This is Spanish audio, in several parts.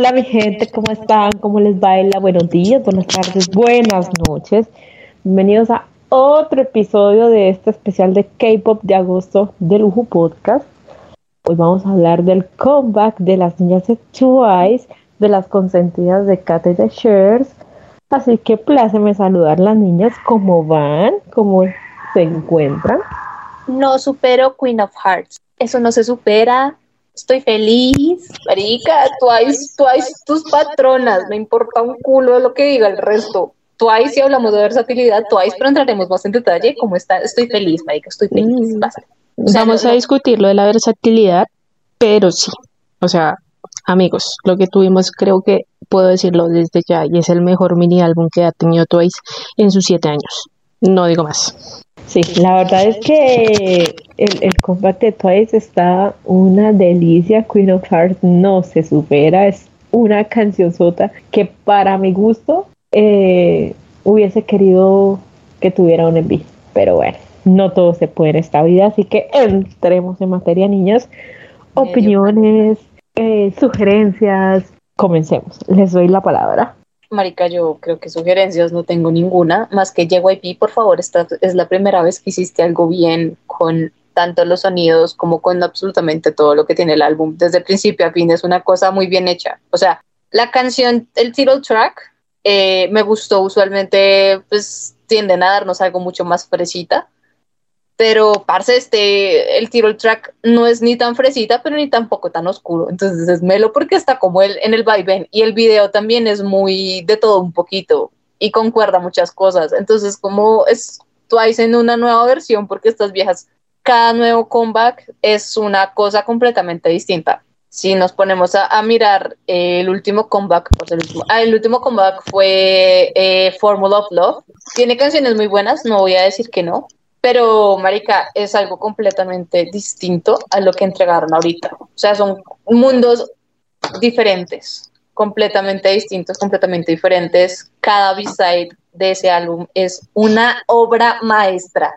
Hola mi gente, ¿cómo están? ¿Cómo les baila? Buenos días, buenas tardes, buenas noches. Bienvenidos a otro episodio de este especial de K-Pop de agosto de Lujo Podcast. Hoy vamos a hablar del comeback de las niñas de Twice, de las consentidas de Kate de Shares. Así que pláceme saludar las niñas, ¿cómo van? ¿Cómo se encuentran? No supero Queen of Hearts. Eso no se supera estoy feliz, marica, Twice, Twice, tus patronas, me importa un culo de lo que diga el resto. Twice, si hablamos de versatilidad, Twice, pero entraremos más en detalle. ¿Cómo está? Estoy feliz, marica, estoy feliz. Mm. Vamos a discutir lo de la versatilidad, pero sí, o sea, amigos, lo que tuvimos creo que puedo decirlo desde ya y es el mejor mini álbum que ha tenido Twice en sus siete años. No digo más. Sí, la verdad es que el, el combate de Twice está una delicia. Queen of Hearts no se supera. Es una canción sota que para mi gusto eh, hubiese querido que tuviera un envío. Pero bueno, no todo se puede en esta vida. Así que entremos en materia, niñas. Opiniones, eh, sugerencias. Comencemos. Les doy la palabra. Marica, yo creo que sugerencias no tengo ninguna, más que JYP, por favor, esta es la primera vez que hiciste algo bien con tanto los sonidos como con absolutamente todo lo que tiene el álbum. Desde principio a fin es una cosa muy bien hecha. O sea, la canción, el title track, eh, me gustó usualmente, pues tienden a darnos algo mucho más fresita pero, parce, este, el tiro el track no es ni tan fresita, pero ni tampoco tan oscuro. Entonces es melo porque está como el, en el vaivén. Y el video también es muy de todo un poquito y concuerda muchas cosas. Entonces, como es Twice en una nueva versión, porque estas viejas, cada nuevo comeback es una cosa completamente distinta. Si nos ponemos a, mirar el último comeback, pues el, último, ah, el último comeback fue eh, Formula of Love. Tiene canciones muy buenas, no voy a decir que no, pero, Marica, es algo completamente distinto a lo que entregaron ahorita. O sea, son mundos diferentes, completamente distintos, completamente diferentes. Cada B-side de ese álbum es una obra maestra.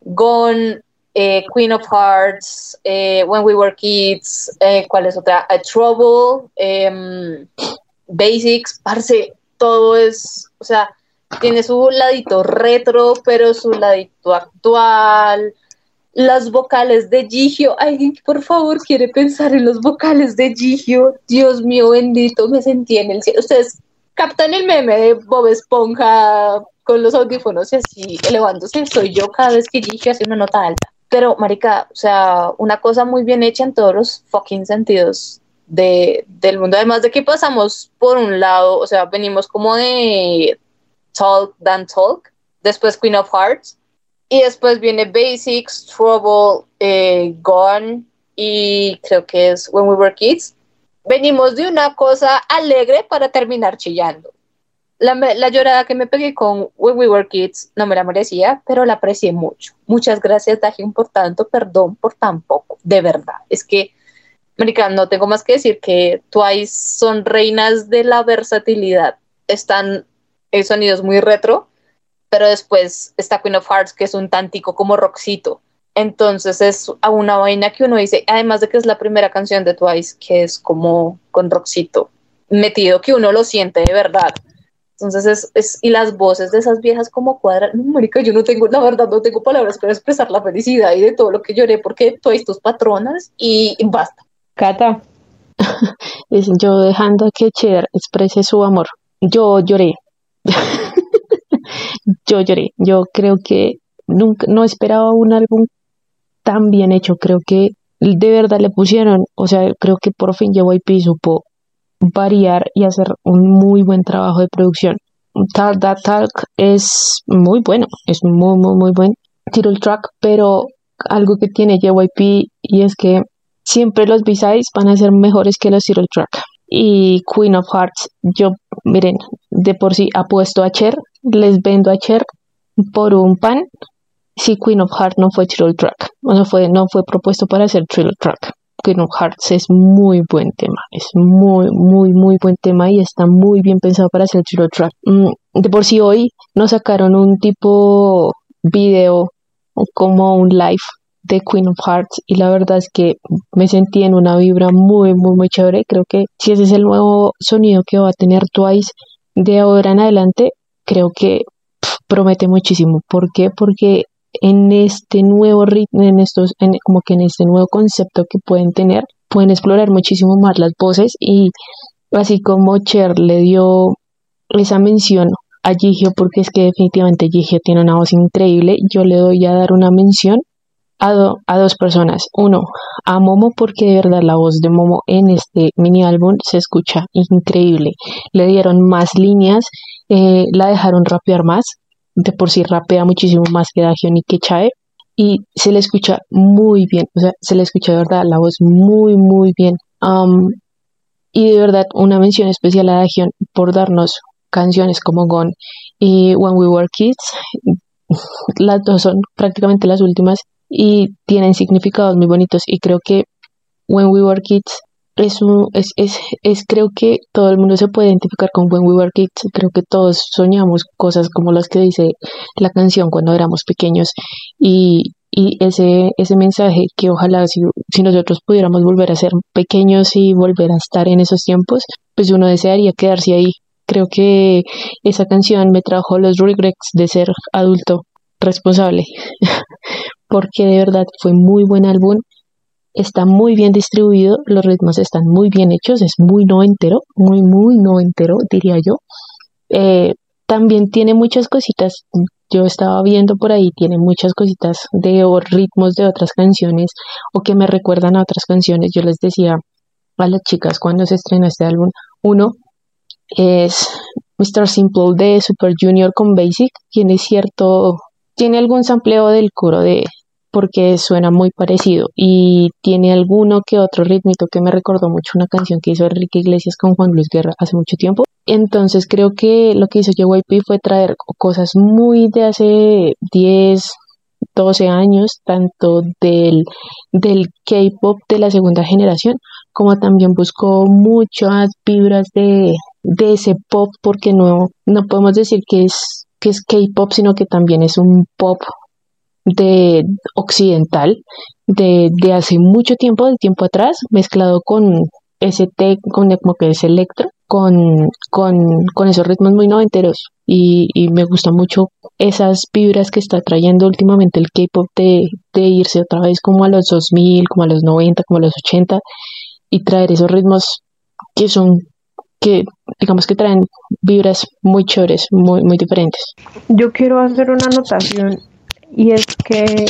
Gone, eh, Queen of Hearts, eh, When We Were Kids, eh, ¿cuál es otra? A Trouble, em, Basics, parce, todo es, o sea, tiene su ladito retro, pero su ladito actual. Las vocales de Gigio. Alguien, por favor, quiere pensar en los vocales de Gigio. Dios mío, bendito, me sentí en el cielo. Ustedes captan el meme de Bob Esponja con los audífonos y así elevándose. Soy yo cada vez que Gigio hace una nota alta. Pero, marica, o sea, una cosa muy bien hecha en todos los fucking sentidos de, del mundo. Además de que pasamos por un lado, o sea, venimos como de Talk Than Talk, después Queen of Hearts, y después viene Basics, Trouble, eh, Gone, y creo que es When We Were Kids. Venimos de una cosa alegre para terminar chillando. La, la, llorada que me pegué con When We Were Kids no me la merecía, pero la aprecié mucho. Muchas gracias, Dajin, por tanto, perdón por tan poco, de verdad. Es que, América, no tengo más que decir que Twice son reinas de la versatilidad. Están el sonido es muy retro, pero después está Queen of Hearts, que es un tantico como rockcito. Entonces es a una vaina que uno dice, además de que es la primera canción de Twice, que es como con rockcito metido, que uno lo siente de verdad. Entonces es, es y las voces de esas viejas como cuadran, no, marica, yo no tengo, la verdad, no tengo palabras para expresar la felicidad y de todo lo que lloré porque Twice tus patronas y, basta. Cata. yo dejando que Cher exprese su amor. Yo lloré, yo lloré. Yo creo que nunca, no esperaba un álbum tan bien hecho. Creo que de verdad le pusieron, o sea, creo que por fin JYP supo variar y hacer un muy buen trabajo de producción. Talk That Talk es muy bueno, es muy, muy, muy buen title track, pero algo que tiene JYP y es que siempre los B-sides van a ser mejores que los title track y Queen of Hearts. Yo, miren, de por sí apuesto a Cher, les vendo a Cher por un pan si Queen of Hearts no fue Trill Track, no fue, no fue propuesto para hacer Trill Track. Queen of Hearts es muy buen tema, es muy, muy, muy buen tema y está muy bien pensado para hacer Trill Track. Mm, de por sí hoy nos sacaron un tipo video como un live de Queen of Hearts y la verdad es que me sentí en una vibra muy, muy, muy chévere. Creo que si ese es el nuevo sonido que va a tener Twice de ahora en adelante, creo que promete muchísimo. ¿Por qué? Porque en este nuevo ritmo, en estos, en, como que en este nuevo concepto que pueden tener, pueden explorar muchísimo más las voces y así como Cher le dio esa mención a Gigio porque es que definitivamente Gigio tiene una voz increíble, yo le doy a dar una mención a, a dos personas. Uno, a Momo porque de verdad la voz de Momo en este mini álbum se escucha increíble. Le dieron más líneas, eh, la dejaron rapear más, de por sí rapea muchísimo más que Dagion y que Chae y se le escucha muy bien, o sea, se le escucha de verdad la voz muy, muy bien. y de verdad, una mención especial a Dagion por darnos canciones como Gone y When We Were Kids. Las dos son prácticamente las últimas y tienen significados muy bonitos y creo que When We Were Kids es, un, es, es, es, creo que todo el mundo se puede identificar con When We Were Kids. Creo que todos soñamos cosas como las que dice la canción cuando éramos pequeños. Y, y ese, ese mensaje que ojalá si, si nosotros pudiéramos volver a ser pequeños y volver a estar en esos tiempos, pues uno desearía quedarse ahí. Creo que esa canción me trajo los regrets de ser adulto responsable, porque de verdad fue muy buen álbum está muy bien distribuido, los ritmos están muy bien hechos, es muy noventero, muy, muy noventero, diría yo. Eh, también tiene muchas cositas, yo estaba viendo por ahí, tiene muchas cositas de ritmos de otras canciones o que me recuerdan a otras canciones. Yo les decía a las chicas cuando se estrena este álbum, uno es Mr. Simple de Super Junior con Basic, tiene cierto, tiene algún sampleo del coro de, porque suena muy parecido y tiene alguno que otro ritmito que me recordó mucho una canción que hizo Enrique Iglesias con Juan Luis Guerra hace mucho tiempo. Entonces creo que lo que hizo JYP fue traer cosas muy de hace 10, 12 años, tanto del, del K-pop de la segunda generación, como también buscó muchas vibras de, de ese pop, porque no, no podemos decir que es que es K-pop, sino que también es un pop de occidental de, de hace mucho tiempo, de tiempo atrás, mezclado con ese té, con como que electro, con, con, con esos ritmos muy noventeros. Y, y me gusta mucho esas vibras que está trayendo últimamente el K-pop de, de irse otra vez como a los 2000, como a los 90, como a los 80 y traer esos ritmos que son que digamos que traen vibras muy chores, muy, muy diferentes. Yo quiero hacer una anotación y es que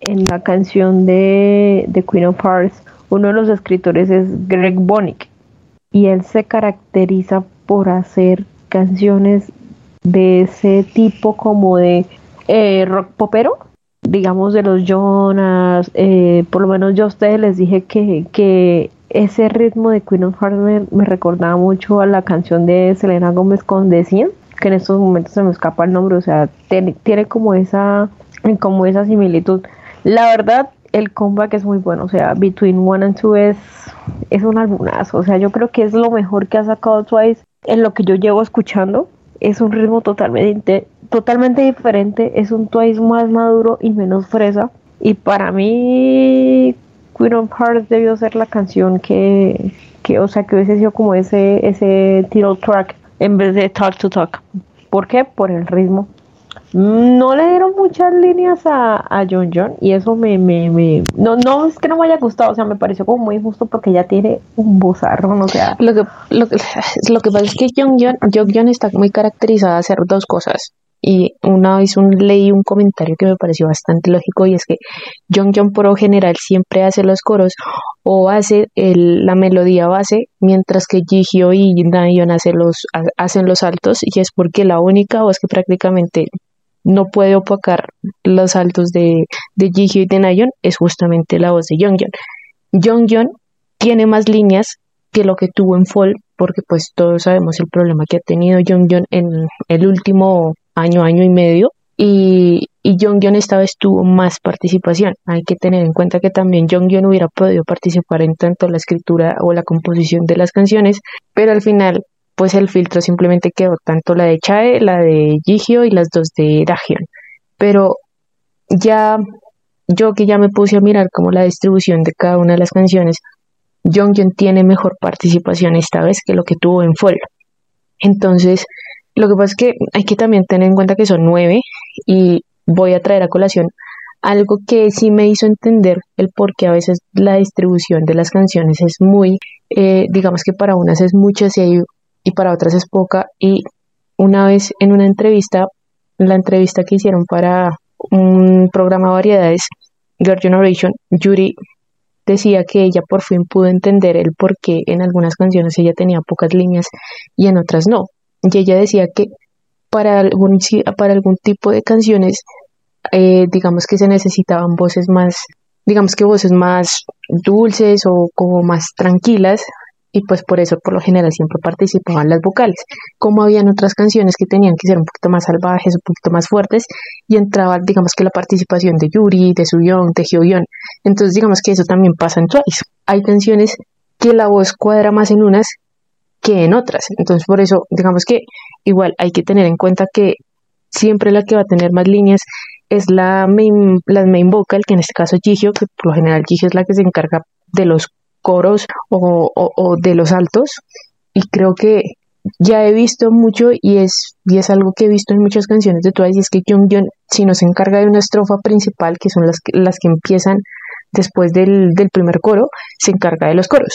en la canción de, de Queen of Hearts, uno de los escritores es Greg Bonick y él se caracteriza por hacer canciones de ese tipo como de eh, rock popero, digamos de los Jonas, eh, por lo menos yo a ustedes les dije que, que ese ritmo de Queen of Hearts me, recordaba mucho a la canción de Selena Gómez con The que en estos momentos se me escapa el nombre, o sea, tiene, tiene como esa como esa similitud. La verdad, el comeback es muy bueno, o sea, Between One and Two es, es un albumazo, o sea, yo creo que es lo mejor que ha sacado Twice en lo que yo llevo escuchando. Es un ritmo totalmente, totalmente diferente, es un Twice más maduro y menos fresa. Y para mí, Queen of Hearts debió ser la canción que, que o sea, que hubiese sido como ese, ese title track en vez de Talk to Talk. ¿Por qué? Por el ritmo. No le dieron muchas líneas a, a John John y eso me, me, me, no, no es que no me haya gustado, o sea, me pareció como muy injusto porque ya tiene un bozarrón, o sea. Lo que, lo que, lo que pasa es que John John, está muy caracterizada a hacer dos cosas. Y una vez un, leí un comentario que me pareció bastante lógico y es que John John por lo general siempre hace los coros o hace el, la melodía base, mientras que Gigio y Nayeon hace los, hacen los altos y es porque la única voz que prácticamente no puede opacar los saltos de, de Jihyo y de Nayeon es justamente la voz de Jonghyun. Jonghyun tiene más líneas que lo que tuvo en Fall, porque pues todos sabemos el problema que ha tenido Jonghyun en el último año, año y medio, y, y Jonghyun esta vez tuvo más participación. Hay que tener en cuenta que también Jonghyun hubiera podido participar en tanto la escritura o la composición de las canciones, pero al final pues el filtro simplemente quedó tanto la de Chae, la de Gigio y las dos de Dagion. Pero ya yo que ya me puse a mirar como la distribución de cada una de las canciones, Jonghyun tiene mejor participación esta vez que lo que tuvo en Fall. Entonces, lo que pasa es que hay que también tener en cuenta que son nueve y voy a traer a colación algo que sí me hizo entender el por qué a veces la distribución de las canciones es muy, eh, digamos que para unas es mucha y para otras es poca. Y una vez en una entrevista, la entrevista que hicieron para un programa de variedades, Girl Generation, Yuri decía que ella por fin pudo entender el por qué en algunas canciones ella tenía pocas líneas y en otras no. Y ella decía que para algún, para algún tipo de canciones, eh, digamos que se necesitaban voces más, digamos que voces más dulces o como más tranquilas y pues por eso por lo general siempre participaban las vocales. Como habían otras canciones que tenían que ser un poquito más salvajes, un poquito más fuertes y entraba digamos que la participación de Yuri, de Suyeon, de Hyoyeon. Entonces digamos que eso también pasa en Twice. Hay canciones que la voz cuadra más en unas que en otras. Entonces por eso digamos que igual hay que tener en cuenta que siempre la que va a tener más líneas es la main, la main vocal, que en este caso es Jihyo, que por lo general Jihyo es la que se encarga de los coros o, de los altos. Y creo que ya he visto mucho y es, y es algo que he visto en muchas canciones de Twice y es que Jungyeon si nos encarga de una estrofa principal que son las que, las que empiezan después del, del primer coro se encarga de los coros.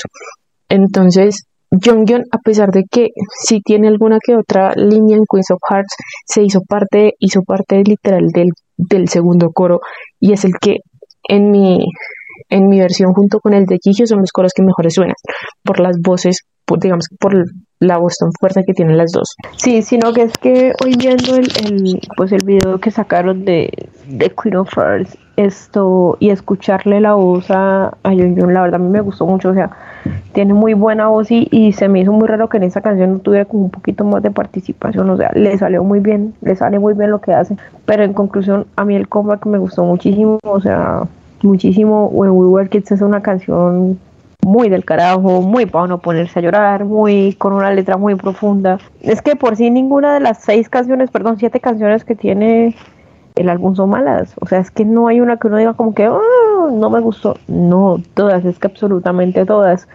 Entonces Jungyeon a pesar de que sí tiene alguna que otra línea en Queens of Hearts se hizo parte hizo parte literal del, del segundo coro y es el que en mi en mi versión junto con el de Gigio son los coros que mejores suenan por las voces, por, digamos por la voz tan fuerte que tienen las dos. Sí, sino que es que hoy viendo el, el pues el video que sacaron de, de Queen of Hearts esto y escucharle la voz a, a la verdad a mí me gustó mucho, o sea, tiene muy buena voz y, y, se me hizo muy raro que en esa canción no tuviera como un poquito más de participación, o sea, le salió muy bien, le sale muy bien lo que hace, pero en conclusión a mí el comeback me gustó muchísimo, o sea, muchísimo. When We Were Kids es una canción muy del carajo, muy para no ponerse a llorar, muy con una letra muy profunda. Es que por sí ninguna de las seis canciones, perdón, siete canciones que tiene el álbum son malas. O sea, es que no hay una que uno diga como que oh, no me gustó. No, todas, es que absolutamente todas.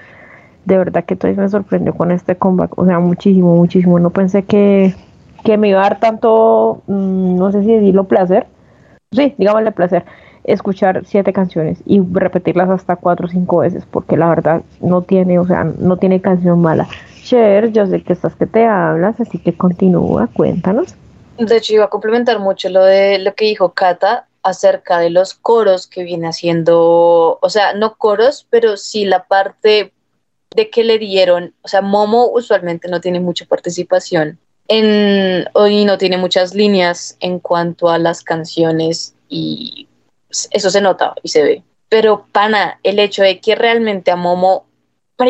De verdad que todavía me sorprendió con este comeback. O sea, muchísimo, muchísimo. No pensé que, que me iba a dar tanto, mm, no sé si decirlo placer. Sí, digámosle placer escuchar siete canciones y repetirlas hasta cuatro o cinco veces, porque la verdad no tiene, o sea, no tiene canción mala. Cher, yo sé que estás que te hablas, así que continúa, cuéntanos. De hecho, iba a complementar mucho lo de lo que dijo Kata acerca de los coros que viene haciendo, o sea, no coros, pero sí la parte de que le dieron, o sea, Momo usualmente no tiene mucha participación en, y no tiene muchas líneas en cuanto a las canciones y eso se nota y se ve. Pero, pana, el hecho de que realmente a Momo,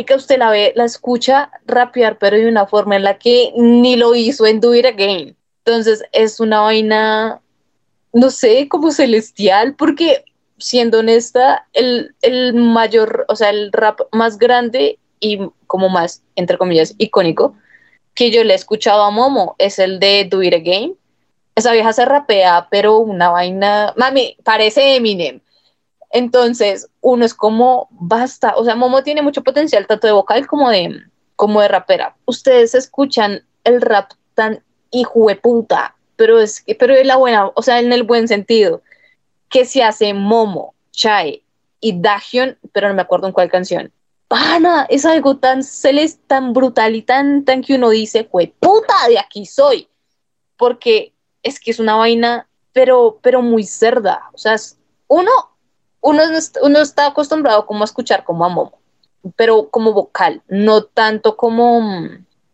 que usted la ve, la escucha rapear, pero de una forma en la que ni lo hizo en Do It Again. Entonces, es una vaina, no sé, como celestial, porque siendo honesta, el, el mayor, o sea, el rap más grande y como más, entre comillas, icónico que yo le he escuchado a Momo es el de Do It Again esa vieja se rapea, pero una vaina, mami, parece Eminem. Entonces, uno es como, basta, o sea, Momo tiene mucho potencial, tanto de vocal como de, como de rapera. Ustedes escuchan el rap tan hijo de puta, pero es que, pero es la buena, o sea, en el buen sentido, que se hace Momo, Chai y Dahyun, pero no me acuerdo en cuál canción. Pana, es algo tan celeste, tan brutal y tan, tan que uno dice, puta, de aquí soy. Porque es que es una vaina, pero, pero muy cerda. O sea, uno, uno, uno está acostumbrado como a escuchar como a Momo, pero como vocal, no tanto como,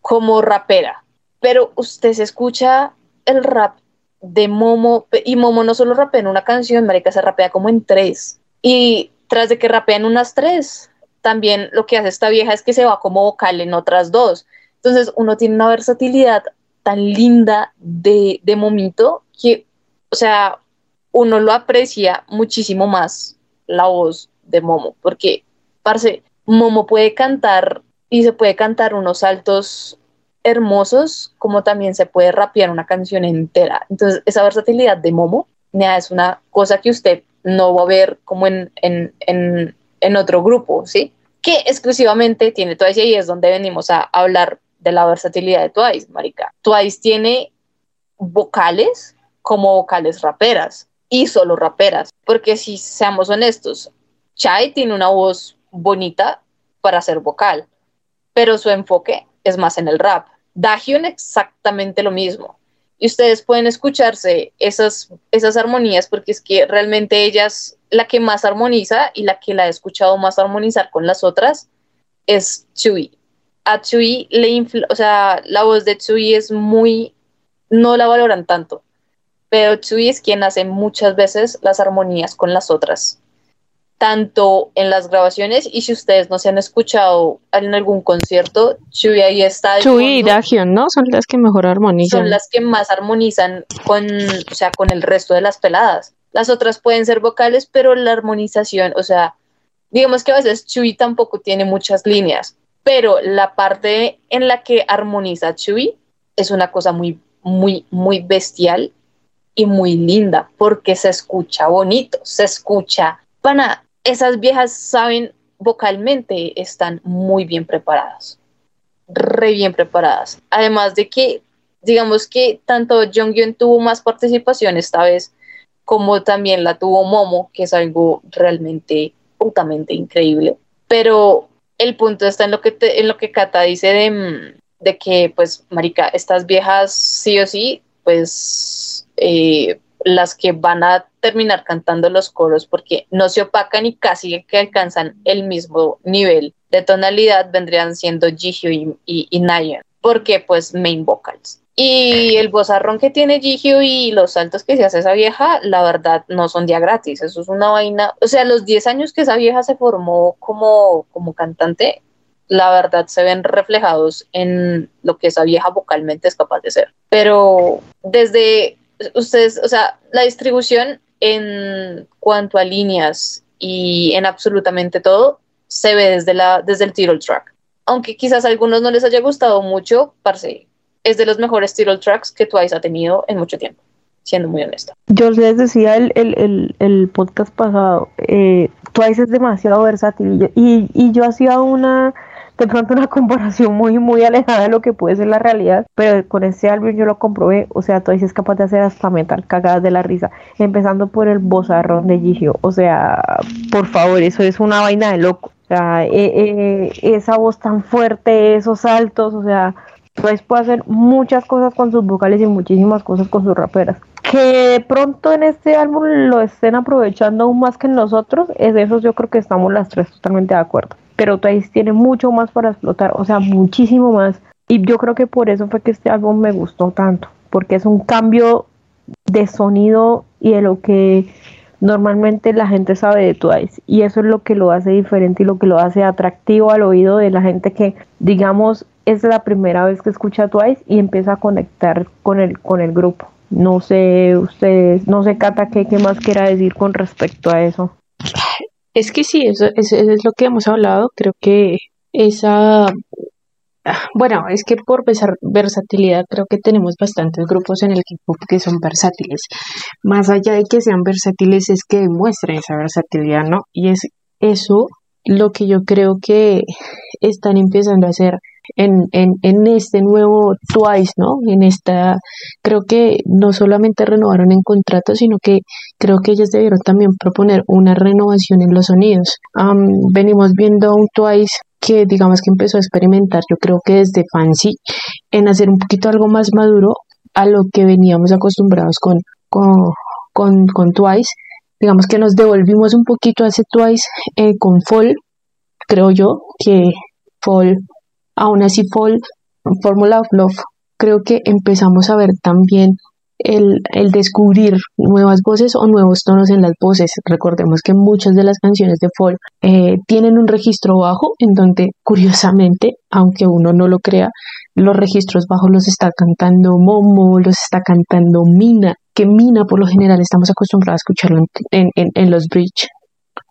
como rapera. Pero usted se escucha el rap de Momo, y Momo no solo rapea en una canción, marica, se rapea como en tres. Y tras de que rapea en unas tres, también lo que hace esta vieja es que se va como vocal en otras dos. Entonces uno tiene una versatilidad tan linda de, de Momito que, o sea, uno lo aprecia muchísimo más la voz de Momo, porque, parce, Momo puede cantar y se puede cantar unos saltos hermosos, como también se puede rapear una canción entera. Entonces, esa versatilidad de Momo es una cosa que usted no va a haber como en, en, en, en otro grupo, ¿sí? Que exclusivamente tiene Twice y ahí es donde venimos a hablar de la versatilidad de Twice, marica. Twice tiene vocales como vocales raperas y solo raperas, porque si seamos honestos, Chai tiene una voz bonita para ser vocal, pero su enfoque es más en el rap. Dahyun exactamente lo mismo. Y ustedes pueden escucharse esas, esas armonías porque es que realmente ella es la que más armoniza y la que la he escuchado más armonizar con las otras es Chui. A Chui le o sea, la voz de Chui es muy, no la valoran tanto, pero Chui es quien hace muchas veces las armonías con las otras tanto en las grabaciones y si ustedes no se han escuchado en algún concierto, Chuy ahí está. Chuy y Dagion, ¿no? Son las que mejor armonizan. Son las que más armonizan con, o sea, con el resto de las peladas. Las otras pueden ser vocales, pero la armonización, o sea, digamos que a veces Chuy tampoco tiene muchas líneas, pero la parte en la que armoniza Chuy es una cosa muy, muy, muy bestial y muy linda porque se escucha bonito, se escucha pana, esas viejas saben vocalmente, están muy bien preparadas, re bien preparadas. Además de que, digamos que tanto Jonghyun tuvo más participación esta vez, como también la tuvo Momo, que es algo realmente putamente increíble. Pero el punto está en lo que, en lo que Kata dice de, mm, de, que, pues, marica, estas viejas sí o sí, pues, eh, las que van a terminar cantando los coros porque no se opacan y casi que alcanzan el mismo nivel de tonalidad vendrían siendo Jihyo y, y, Nayeon, porque pues main vocals. Y el bozarrón que tiene Jihyo y los saltos que se hace esa vieja, la verdad, no son día gratis. Eso es una vaina. O sea, los 10 años que esa vieja se formó como, como cantante, la verdad se ven reflejados en lo que esa vieja vocalmente es capaz de ser. Pero desde ustedes, o sea, la distribución en cuanto a líneas y en absolutamente todo se ve desde, la, desde el title track. Aunque quizás a algunos no les haya gustado mucho, parce, es de los mejores title tracks que Twice ha tenido en mucho tiempo, siendo muy honesta. Yo les decía el, el, el, podcast pasado, eh, Twice es demasiado versátil y, y yo hacía una de pronto una comparación muy, muy alejada de lo que puede ser la realidad, pero con este álbum yo lo comprobé, o sea, Twice es capaz de hacer hasta metal cagadas de la risa, empezando por el bozarrón de Gigio, o sea, por favor, eso es una vaina de loco, o sea, eh, eh, esa voz tan fuerte, esos saltos, o sea, Twice puede hacer muchas cosas con sus vocales y muchísimas cosas con sus raperas. Que de pronto en este álbum lo estén aprovechando aún más que nosotros, es de eso yo creo que estamos las tres totalmente de acuerdo pero Twice tiene mucho más para explotar, o sea, muchísimo más. Y yo creo que por eso fue que este álbum me gustó tanto, porque es un cambio de sonido y de lo que normalmente la gente sabe de Twice. Y eso es lo que lo hace diferente y lo que lo hace atractivo al oído de la gente que, digamos, es la primera vez que escucha Twice y empieza a conectar con el, con el grupo. No sé, ustedes, no sé, Cata, qué, qué más quiera decir con respecto a eso. Es que sí, eso, es lo que hemos hablado. Creo que esa ah, bueno, es que por versatilidad creo que tenemos bastantes grupos en el equipo que son versátiles. Más allá de que sean versátiles es que demuestren esa versatilidad, ¿no? Y es eso lo que yo creo que están empezando a hacer en, en, en este nuevo Twice, ¿no? En esta, creo que no solamente renovaron en contrato, sino que creo que ellas debieron también proponer una renovación en los sonidos. venimos viendo un Twice que digamos que empezó a experimentar, yo creo que desde Fancy, en hacer un poquito algo más maduro a lo que veníamos acostumbrados con, con, con, con Twice. Digamos que nos devolvimos un poquito a ese Twice eh, con Fall, creo yo, que Fall Aún así, Fall, Formula of Love, creo que empezamos a ver también el, el, descubrir nuevas voces o nuevos tonos en las voces. Recordemos que muchas de las canciones de Fall eh, tienen un registro bajo, en donde curiosamente, aunque uno no lo crea, los registros bajos los está cantando Momo, los está cantando Mina, que Mina por lo general estamos acostumbrados a escucharlo en, en, en los bridge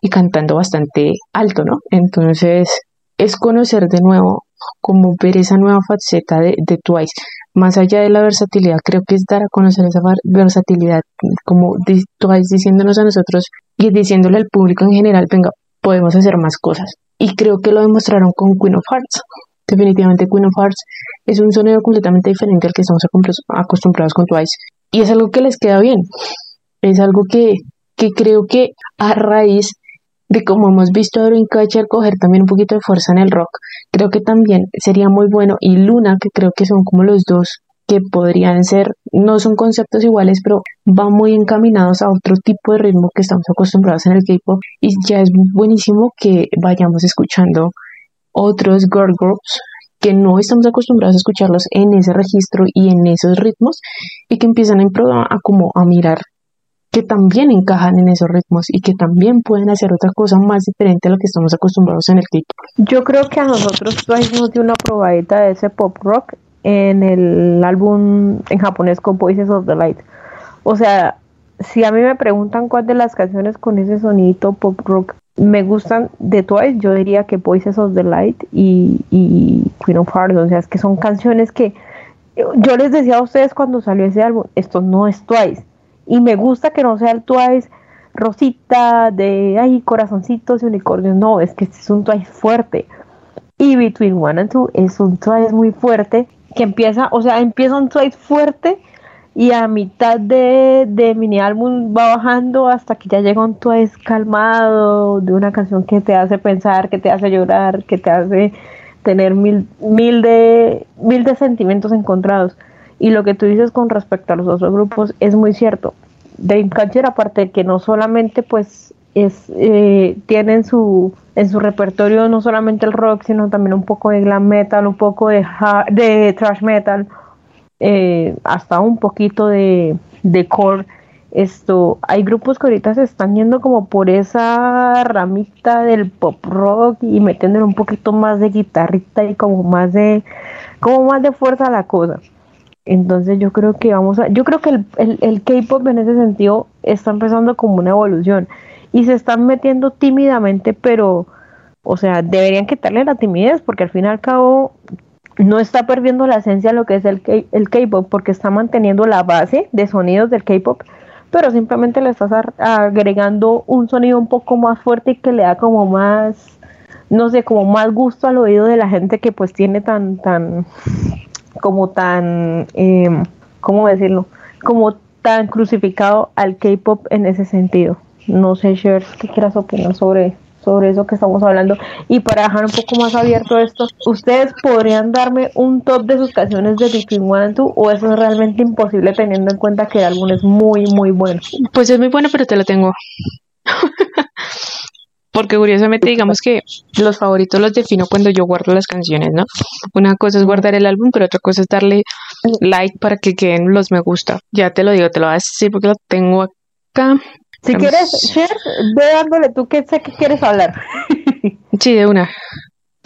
y cantando bastante alto, ¿no? Entonces es conocer de nuevo como ver esa nueva faceta de, Twice. más allá de la versatilidad, creo que es dar a conocer esa versatilidad, como tú vas diciéndonos a nosotros y diciéndole al público en general, venga, podemos hacer más cosas. Y creo que lo demostraron con Queen of Hearts. Definitivamente Queen of Hearts es un sonido completamente diferente al que estamos acostumbrados con Twice. Y es algo que les queda bien. Es algo que, que creo que a raíz de como hemos visto a Dreamcatcher coger también un poquito de fuerza en el rock, creo que también sería muy bueno. Y Luna, que creo que son como los dos que podrían ser, no son conceptos iguales, pero van muy encaminados a otro tipo de ritmo que estamos acostumbrados en el K-pop. Y ya es buenísimo que vayamos escuchando otros girl groups que no estamos acostumbrados a escucharlos en ese registro y en esos ritmos y que empiezan a, a como a mirar que también encajan en esos ritmos y que también pueden hacer otra cosa más diferente a lo que estamos acostumbrados en el clip. Yo creo que a nosotros nos dio una probadita de ese pop rock en el álbum en japonés con Voices of the Light. O sea, si a mí me preguntan cuál de las canciones con ese sonito pop rock me gustan de Twice, yo diría que Voices of the Light y, y Queen of Hearts. O sea, es que son canciones que yo les decía a ustedes cuando salió ese álbum, esto no es Twice y me gusta que no sea el Twice rosita de ay corazoncitos y unicornios, no, es que este es un Twice fuerte. Y Between One and Two es un Twice muy fuerte que empieza, o sea, empieza un Twice fuerte y a mitad de, de mini álbum va bajando hasta que ya llega un Twice calmado de una canción que te hace pensar, que te hace llorar, que te hace tener mil, mil, de, mil de sentimientos encontrados. Y lo que tú dices con respecto a los otros grupos es muy cierto. Dreamcatcher, aparte de que no solamente pues es, eh, tienen su, en su repertorio no solamente el rock, sino también un poco de glam metal, un poco de, de thrash metal, eh, hasta un poquito de, de core. Esto, hay grupos que ahorita se están yendo como por esa ramita del pop rock y metiéndole un poquito más de guitarrita y como más de, como más de fuerza a la cosa. Entonces yo creo que vamos a, yo creo que el, el, K-pop en ese sentido está empezando como una evolución y se están metiendo tímidamente, pero, o sea, deberían quitarle la timidez porque al fin y al cabo no está perdiendo la esencia de lo que es el, el K-pop porque está manteniendo la base de sonidos del K-pop, pero simplemente le estás agregando un sonido un poco más fuerte y que le da como más, no sé, como más gusto al oído de la gente que pues tiene tan, tan, como tan, eh, ¿cómo decirlo? Como tan crucificado al K-pop en ese sentido. No sé, Cher, ¿qué quieras opinar sobre, sobre eso que estamos hablando? Y para dejar un poco más abierto esto, ¿ustedes podrían darme un top de sus canciones de Between One and o eso es realmente imposible teniendo en cuenta que el álbum es muy, muy bueno? Pues es muy bueno, pero te lo tengo. porque curiosamente digamos que los favoritos los defino cuando yo guardo las canciones, ¿no? Una cosa es guardar el álbum, pero otra cosa es darle like para que queden los me gusta. Ya te lo digo, te lo voy a decir porque lo tengo acá. Si quieres, share, ve dándole tú que sé que quieres hablar. sí, de una.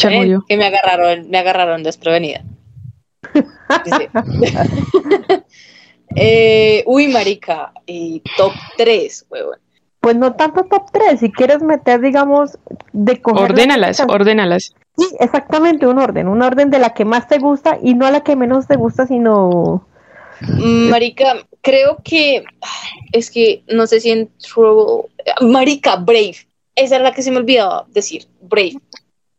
Eh, que me agarraron, me agarraron desprevenida. eh, uy, marica, y top 3, huevón pues no tanto top 3, si quieres meter, digamos, de coger Ordénalas, ordénalas. Sí, exactamente, un orden, un orden de la que más te gusta y no a la que menos te gusta, sino... Mm, marica, creo que es que no sé si en Trouble. Marica, Brave. Esa es la que se me olvidaba decir. Brave.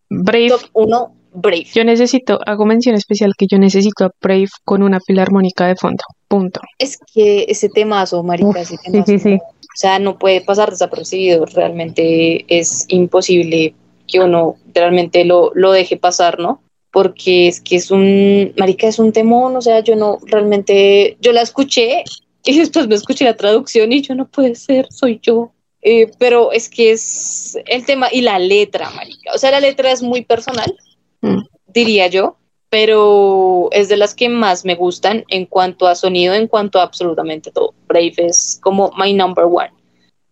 Brave. Top 1, Brave. Yo necesito, hago mención especial que yo necesito a Brave con una filarmónica de fondo. Punto. Es que ese temazo, marica, ese temazo. Sí, sí, sí. O sea, no puede pasar desapercibido. Realmente es imposible que uno realmente lo, lo deje pasar, ¿no? Porque es que es un, marica, es un temón, o sea, yo no realmente, yo la escuché y después me escuché la traducción y yo no puede ser, soy yo. Eh, pero es que es el tema y la letra, marica. O sea, la letra es muy personal, mm. diría yo, pero es de las que más me gustan en cuanto a sonido, en cuanto a absolutamente todo. Brave es como my number one.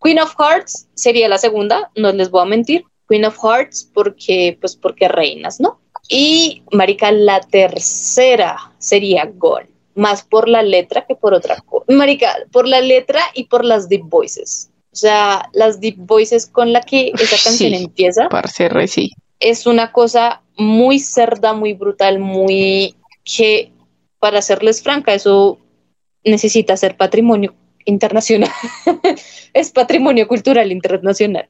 Queen of Hearts sería la segunda, no les voy a mentir. Queen of Hearts porque, pues porque reinas, ¿no? Y Marica, la tercera sería Gone, más por la letra que por otra cosa. Marica, por la letra y por las deep voices. O sea, las deep voices con la que esa canción empieza. Parce, sí. Es una cosa muy cerda, muy brutal, muy que para serles franca, eso necesita ser patrimonio internacional. es patrimonio cultural internacional.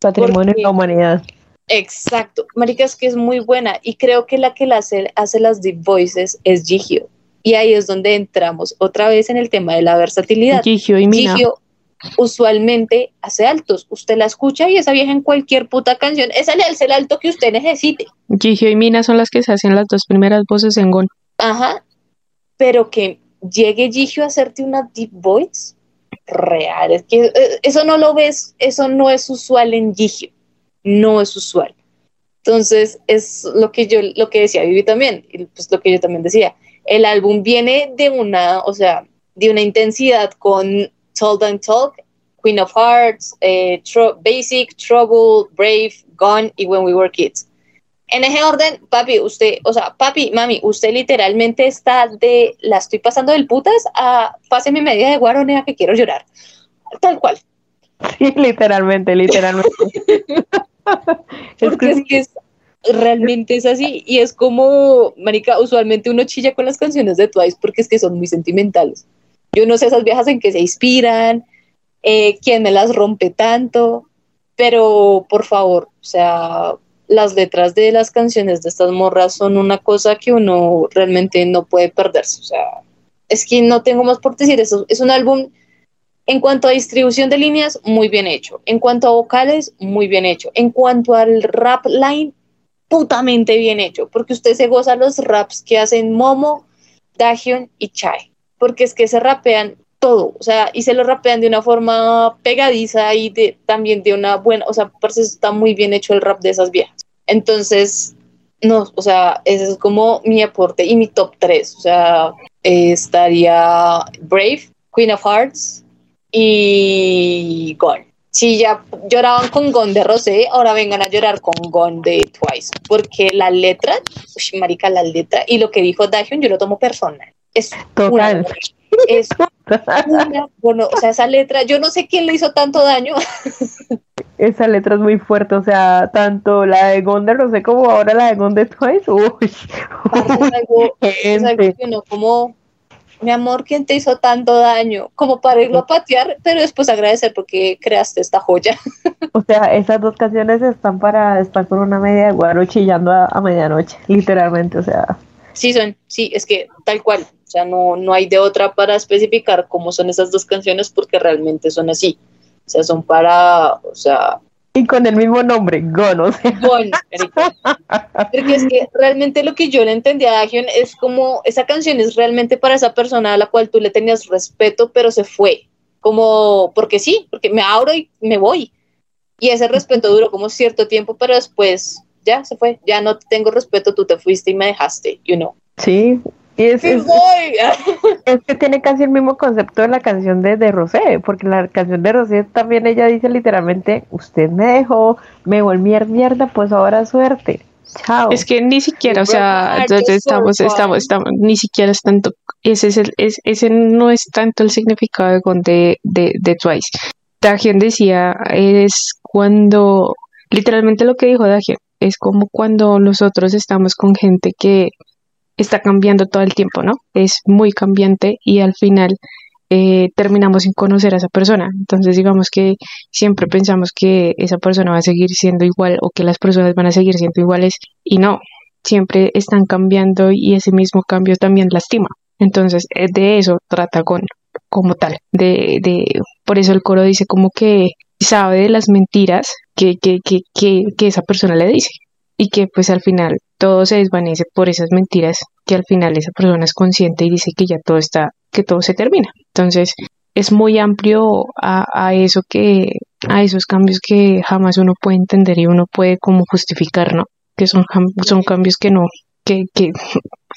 Patrimonio de la humanidad. Exacto. Marica, es que es muy buena. Y creo que la que la hace, hace las deep voices es Gigio. Y ahí es donde entramos otra vez en el tema de la versatilidad. Gigio y Mina. Gigio usualmente hace altos. Usted la escucha y esa vieja en cualquier puta canción, esa le hace el alto que usted necesite. Gigio y Mina son las que se hacen las dos primeras voces en Gon. Ajá. Pero que llegue Gigio a hacerte una deep voice real. Es que eh, eso no lo ves, eso no es usual en Gigio. No es usual. Entonces, es lo que yo, lo que decía Vivi también, y pues lo que yo también decía. El álbum viene de una, o sea, de una intensidad con Told and Talk, Queen of Hearts, eh, Basic, Trouble, Brave, Gone y When We Were Kids. En ese orden, papi, usted, o sea, papi, mami, usted literalmente está de la estoy pasando del putas a páseme media de guaronea que quiero llorar. Tal cual. Sí, literalmente, literalmente. Porque es que, es realmente es así. Y es como, marica, usualmente uno chilla con las canciones de Twice porque es que son muy sentimentales. Yo no sé esas viejas en que se inspiran, eh, quién me las rompe tanto, pero por favor, o sea, las letras de las canciones de estas morras son una cosa que uno realmente no puede perderse. O sea, es que no tengo más por decir eso. Es un álbum, en cuanto a distribución de líneas, muy bien hecho. En cuanto a vocales, muy bien hecho. En cuanto al rap line, putamente bien hecho. Porque usted se goza los raps que hacen Momo, Dahyun y Chai. Porque es que se rapean todo, o sea, y se lo rapean de una forma pegadiza y de, también de una buena, o sea, parece está muy bien hecho el rap de esas viejas. Entonces, no, o sea, ese es como mi aporte y mi top 3, o sea, estaría Brave, Queen of Hearts y Gone. Si ya lloraban con Gone de Rosé, ahora vengan a llorar con Gone de Twice, porque la letra, uy, marica, la letra y lo que dijo Dahyun yo lo tomo personal. Es Total. es bueno, o sea, esa letra, yo no sé quién le hizo tanto daño. Esa letra es muy fuerte, o sea, tanto la de Gondor, no sé como ahora la de Gondor Twice. Uy, es algo, es algo que no, como, mi amor, ¿quién te hizo tanto daño? Como para irlo a patear, pero después agradecer porque creaste esta joya. O sea, esas dos canciones están para estar con una media de guaro chillando a, a medianoche, literalmente, o sea. Sí, son, sí, es que tal cual, o sea, no, no hay de otra para especificar cómo son esas dos canciones porque realmente son así. O sea, son para, o sea... Y con el mismo nombre, Gon, o sea. Gon, Porque es que realmente lo que yo le entendí a Dagion es como, esa canción es realmente para esa persona a la cual tú le tenías respeto, pero se fue. Como, porque sí, porque me abro y me voy. Y ese respeto duró como cierto tiempo, pero después ya se fue, ya no tengo respeto, tú te fuiste y me dejaste, you know. Sí, y es, ¡Me es, voy! es que tiene casi el mismo concepto de la canción de, de Rosé, porque la canción de Rosé también ella dice literalmente, usted me dejó, me volví a mierda, pues ahora suerte. Chao. Es que ni siquiera, o sea, estamos, estamos, estamos, ni siquiera es tanto, ese es el, es- ese no es tanto el significado de, de, de Twice. Dagen decía, es cuando, literalmente lo que dijo Dagen, es como cuando nosotros estamos con gente que está cambiando todo el tiempo, ¿no? Es muy cambiante y al final eh, terminamos sin conocer a esa persona. Entonces, digamos que siempre pensamos que esa persona va a seguir siendo igual o que las personas van a seguir siendo iguales y no, siempre están cambiando y ese mismo cambio también lastima. Entonces, eh, de eso trata con como tal, de, de, por eso el coro dice como que sabe de las mentiras que, que, que, que, esa persona le dice y que pues al final todo se desvanece por esas mentiras que al final esa persona es consciente y dice que ya todo está, que todo se termina. Entonces es muy amplio a, a eso que, a esos cambios que jamás uno puede entender y uno puede como justificar, ¿no? Que son, son cambios que no, que, que,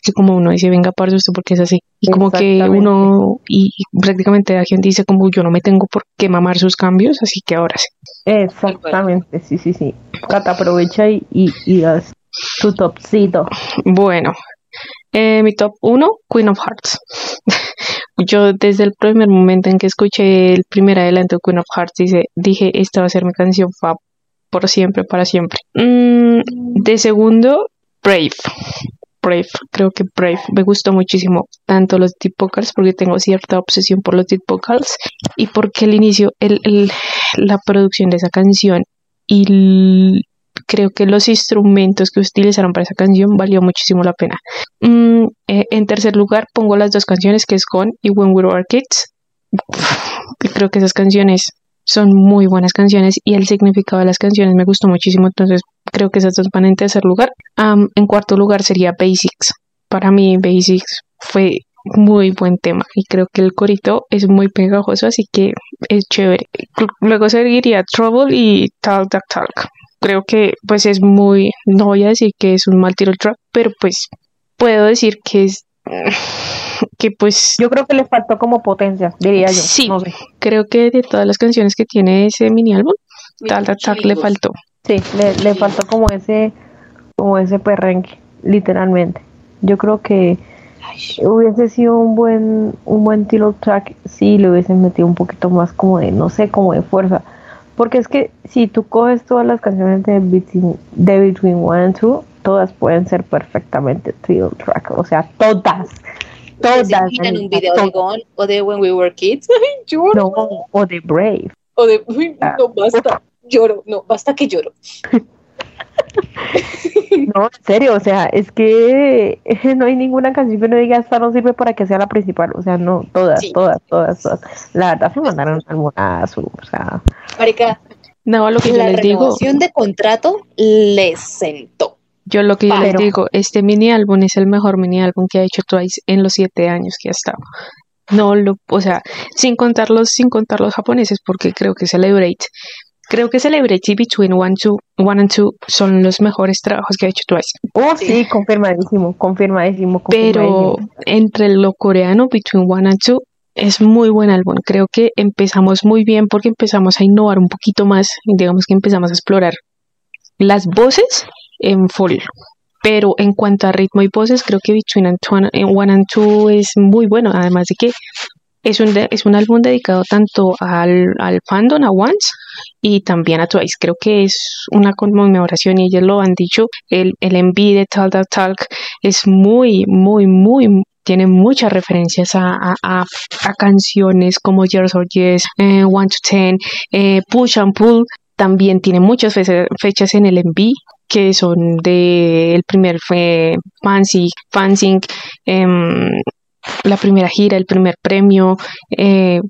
que como uno dice, venga, parce usted porque es así. Y como que uno, y y prácticamente la gente dice como yo no me tengo por qué mamar sus cambios, así que ahora sí. Exactamente, sí, sí, sí. Cata, aprovecha y, y, y haz tu topcito. Bueno, eh, mi top 1, Queen of Hearts. Yo desde el primer momento en que escuché el primer adelanto de Queen of Hearts dice, dije, esta va a ser mi canción fab por siempre, para siempre. Mm, de segundo, Brave. Brave. Creo que Brave me gustó muchísimo. Tanto los deep vocals, porque tengo cierta obsesión por los deep vocals, y porque al inicio, el, el, la producción de esa canción y creo que los instrumentos que utilizaron para esa canción valió muchísimo la pena. Mm, eh, en tercer lugar, pongo las dos canciones que es Gone y When We Were Kids. Creo que esas canciones son muy buenas canciones y el significado de las canciones me gustó muchísimo, entonces creo que esas dos van en tercer lugar. en cuarto lugar sería Basics. Para mí Basics fue muy buen tema y creo que el corito es muy pegajoso, así que es chévere. Luego seguiría Trouble y Talk Talk Talk. Creo que pues es muy, no voy a decir que es un mal tiro el trap, pero pues puedo decir que es que pues yo creo que le faltó como potencia, diría yo. Sí, creo que de todas las canciones que tiene ese mini álbum, Talk Talk le faltó. Sí, le, le faltó como ese como ese perrenque, literalmente. Yo creo que hubiese sido un buen un buen title track si le hubiesen metido un poquito más como de no sé como de fuerza. Porque es que si tú coges todas las canciones de Between, de Between One and Two todas pueden ser perfectamente title track o sea todas todas en un video de Gone o de When We Were Kids no, o de Brave. O de ah. no basta lloro no basta que lloro No, en serio, o sea, es que no hay ninguna canción que no diga esta no sirve para que sea la principal, o sea, no, todas, todas, todas, todas. La verdad se mandaron al monazo, o sea. Marica, no, lo que la yo les digo. de contrato les sentó. Yo lo que yo les digo, este mini álbum es el mejor mini álbum que ha hecho Twice en los siete años que ha estado. No lo, o sea, sin contar los, sin contar los japoneses, porque creo que Celebrate Creo que Celebrity Between One, two, one and Two son los mejores trabajos que ha hecho Twice. Oh, sí, confirmadísimo, confirmadísimo, Pero entre lo coreano, Between One and Two, es muy buen álbum. Creo que empezamos muy bien porque empezamos a innovar un poquito más. Digamos que empezamos a explorar las voces en full. Pero en cuanto a ritmo y voces, creo que Between One and Two es muy bueno. Además de que es un, es un álbum dedicado tanto al, al fandom, a Once, y también a Twice. Creo que es una conmemoración y ellos lo han dicho. El, el MV de Talk Talk es muy, muy, muy, tiene muchas referencias a, a, a, canciones como Years or Yes, eh, One to Ten, eh, Push and Pull. También tiene muchas fechas en el MV que son de el primer fue Fancy, em, la primera gira, el primer premio, eh,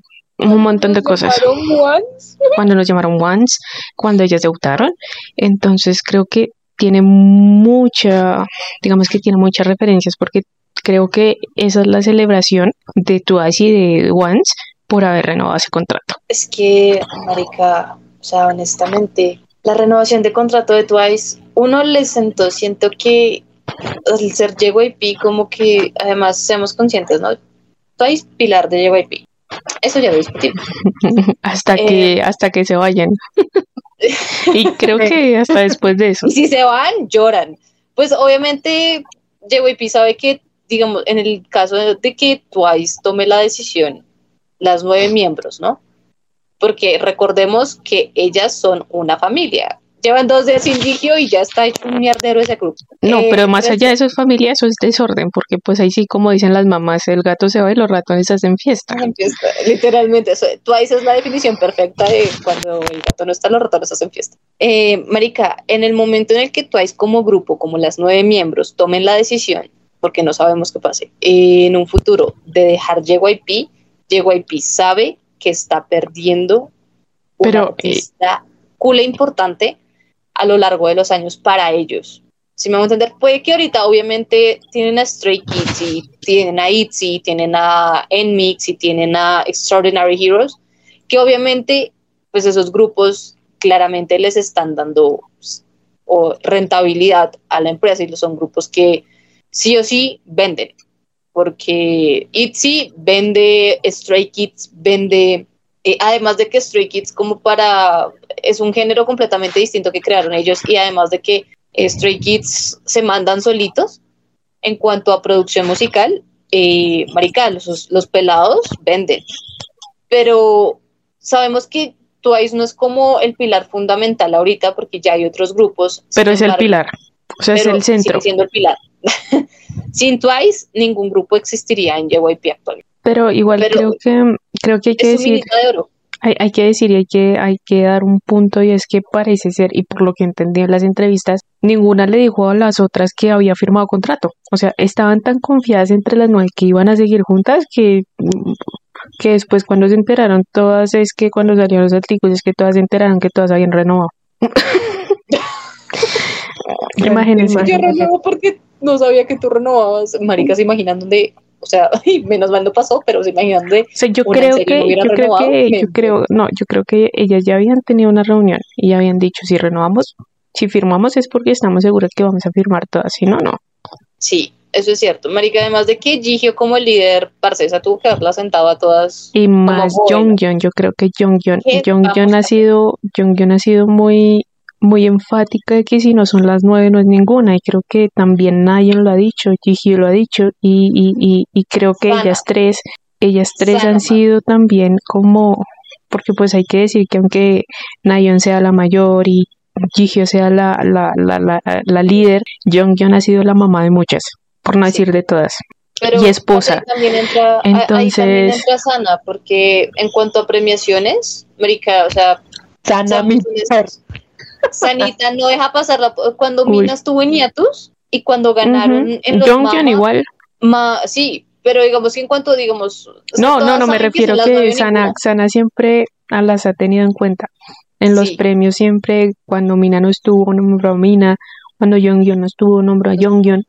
un montón de cosas. Cuando nos llamaron Once, cuando ellas debutaron. Entonces creo que tiene mucha, digamos que tiene muchas referencias porque creo que esa es la celebración de Twice y de Once por haber renovado ese contrato. Es que, Marica, o sea, honestamente, la renovación de contrato de Twice, uno le sentó, siento que el ser JYP, como que además seamos conscientes, ¿no? Twice pilar de JYP. Eso ya lo discutimos. hasta que, eh, hasta que se vayan. y creo que hasta después de eso. Y si se van, lloran. Pues obviamente JYP sabe que, digamos, en el caso de que Twice tome la decisión, las nueve miembros, ¿no? Porque recordemos que ellas son una familia llevan dos días sin digio y ya está hecho un mierdero ese grupo. No, eh, pero más allá de eso es familia, eso es desorden, porque pues ahí sí, como dicen las mamás, el gato se va y los ratones hacen fiesta. fiesta literalmente, eso, tú ahí es la definición perfecta de cuando el gato no está, los ratones hacen fiesta. Eh, Marica, en el momento en el que Twice como grupo, como las nueve miembros, tomen la decisión, porque no sabemos qué pase, en un futuro de dejar JYP, JYP sabe que está perdiendo pero, una eh, cool e importante a lo largo de los años para ellos. Si me voy a entender, puede que ahorita obviamente tienen a Stray Kids y tienen a ITZY, tienen a NMIX y tienen a Extraordinary Heroes, que obviamente pues esos grupos claramente les están dando pues, rentabilidad a la empresa y son grupos que sí o sí venden, porque ITZY vende, Stray Kids vende, eh, además de que Stray Kids como para es un género completamente distinto que crearon ellos y además de que Stray Kids se mandan solitos en cuanto a producción musical, eh, marica, los, pelados venden. Pero sabemos que Twice no es como el pilar fundamental ahorita porque ya hay otros grupos. Pero es el pilar, o sea, es el centro. siendo el pilar. sin Twice, ningún grupo existiría en JYP actualmente. Pero igual creo que creo que hay que decir hay, hay, que decir y hay que, hay que dar un punto y es que parece ser, y por lo que entendí en las entrevistas, ninguna le dijo a las otras que había firmado contrato. O sea, estaban tan confiadas entre las nueve que iban a seguir juntas que, que después cuando se enteraron todas, es que cuando salieron los artículos, es que todas se enteraron que todas habían renovado. Imagínense. Yo renovo porque no sabía que tú renovabas. Maricas, imaginan dónde o sea, menos mal no pasó, pero se imaginan de yo creo que yo creo que yo creo no, yo creo que ellas ya habían tenido una reunión y ya habían dicho si renovamos, si firmamos es porque estamos seguras que vamos a firmar todas, si no no. Sí, eso es cierto, Marica, además de que Gigio como el líder parcesa tuvo que haberla sentado a todas. Y más Jonghyun, yo creo que Jonghyun, Jonghyun ha sido, Jonghyun ha sido muy muy enfática de que si no son las nueve no es ninguna y creo que también nadie lo ha dicho, Gigi lo ha dicho y, y, y, creo que ellas tres, ellas tres han sido también como, porque pues hay que decir que aunque Nayon sea la mayor y Gigi sea la, la, la, la, la líder, Jonghyun ha sido la mamá de muchas, por no decir de todas. y esposa. También entra, Entonces, ahí también entra Sana, porque en cuanto a premiaciones, América, o sea, Sana, Sanita no deja pasar cuando Mina estuvo en Iatus y cuando ganaron en los Jonghyun igual. sí, pero digamos que en cuanto digamos No, no, no me refiero que, que Sana, Sana siempre las ha tenido en cuenta. En los premios siempre cuando Mina no estuvo nombró a Mina, cuando Jonghyun no estuvo nombró a Jonghyun.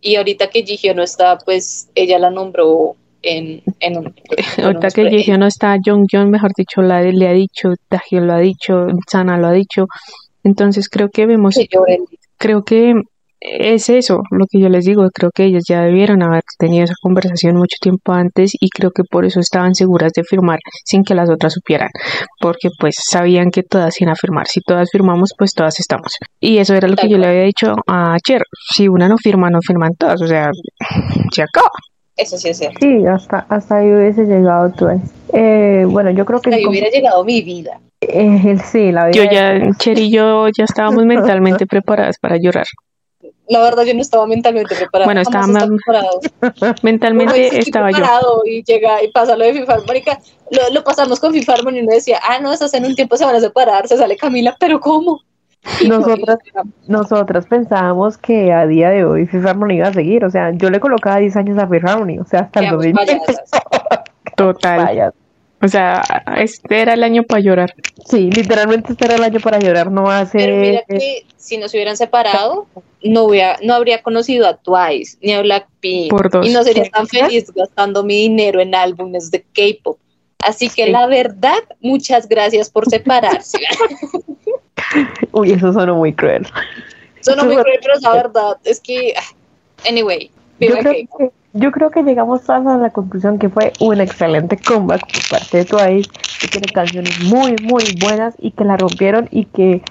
Y ahorita que Jihyo no está, pues ella la nombró en, en un... Ahorita que Jihyo no está, Jong Jong, mejor dicho, la, le ha dicho, Taji lo ha dicho, Sana lo ha dicho. Entonces creo que vemos, creo que es eso lo que yo les digo, creo que ellas ya debieron haber tenido esa conversación mucho tiempo antes y creo que por eso estaban seguras de firmar sin que las otras supieran, porque pues sabían que todas iban a firmar, si todas firmamos pues todas estamos. Y eso era lo que yo le había dicho a Cher, si una no firma, no firman todas, o sea, se acaba. Eso sí es cierto. Sí, hasta, hasta ahí hubiese llegado tú. Eh, bueno, yo creo que... Hasta ahí hubiera llegado mi vida. Eh, sí, la vida. Yo ya, Cher y yo ya estábamos mentalmente preparadas para llorar. La verdad, yo no estaba mentalmente preparada. Bueno, estaba mentalmente estaba yo. Y llega y pasa lo de FIFA Marica, lo, lo pasamos con FIFA y uno decía, ah, no, eso en un tiempo se van a separar, se sale Camila, pero ¿cómo? Nosotras, nosotras pensábamos que a día de hoy FIFA Harmony iba a seguir, o sea, yo le colocaba 10 años a FIFA Harmony, o sea, hasta el 2020. Total. O sea, este era el año para llorar. Sí, literalmente este era el año para llorar, no hace... Pero mira que si nos hubieran separado, no, hubiera, no habría conocido a Twice ni a Blackpink. Y no sería tan feliz gastando mi dinero en álbumes de K-pop. Así que la verdad, muchas gracias por separarse. Uy, eso sonó muy cruel. Sonó muy cruel, pero la verdad es que, ah, anyway, yo creo, que, yo creo que llegamos a la conclusión que fue un excelente comeback por parte de Twice, que tiene canciones muy, muy buenas y que la rompieron y que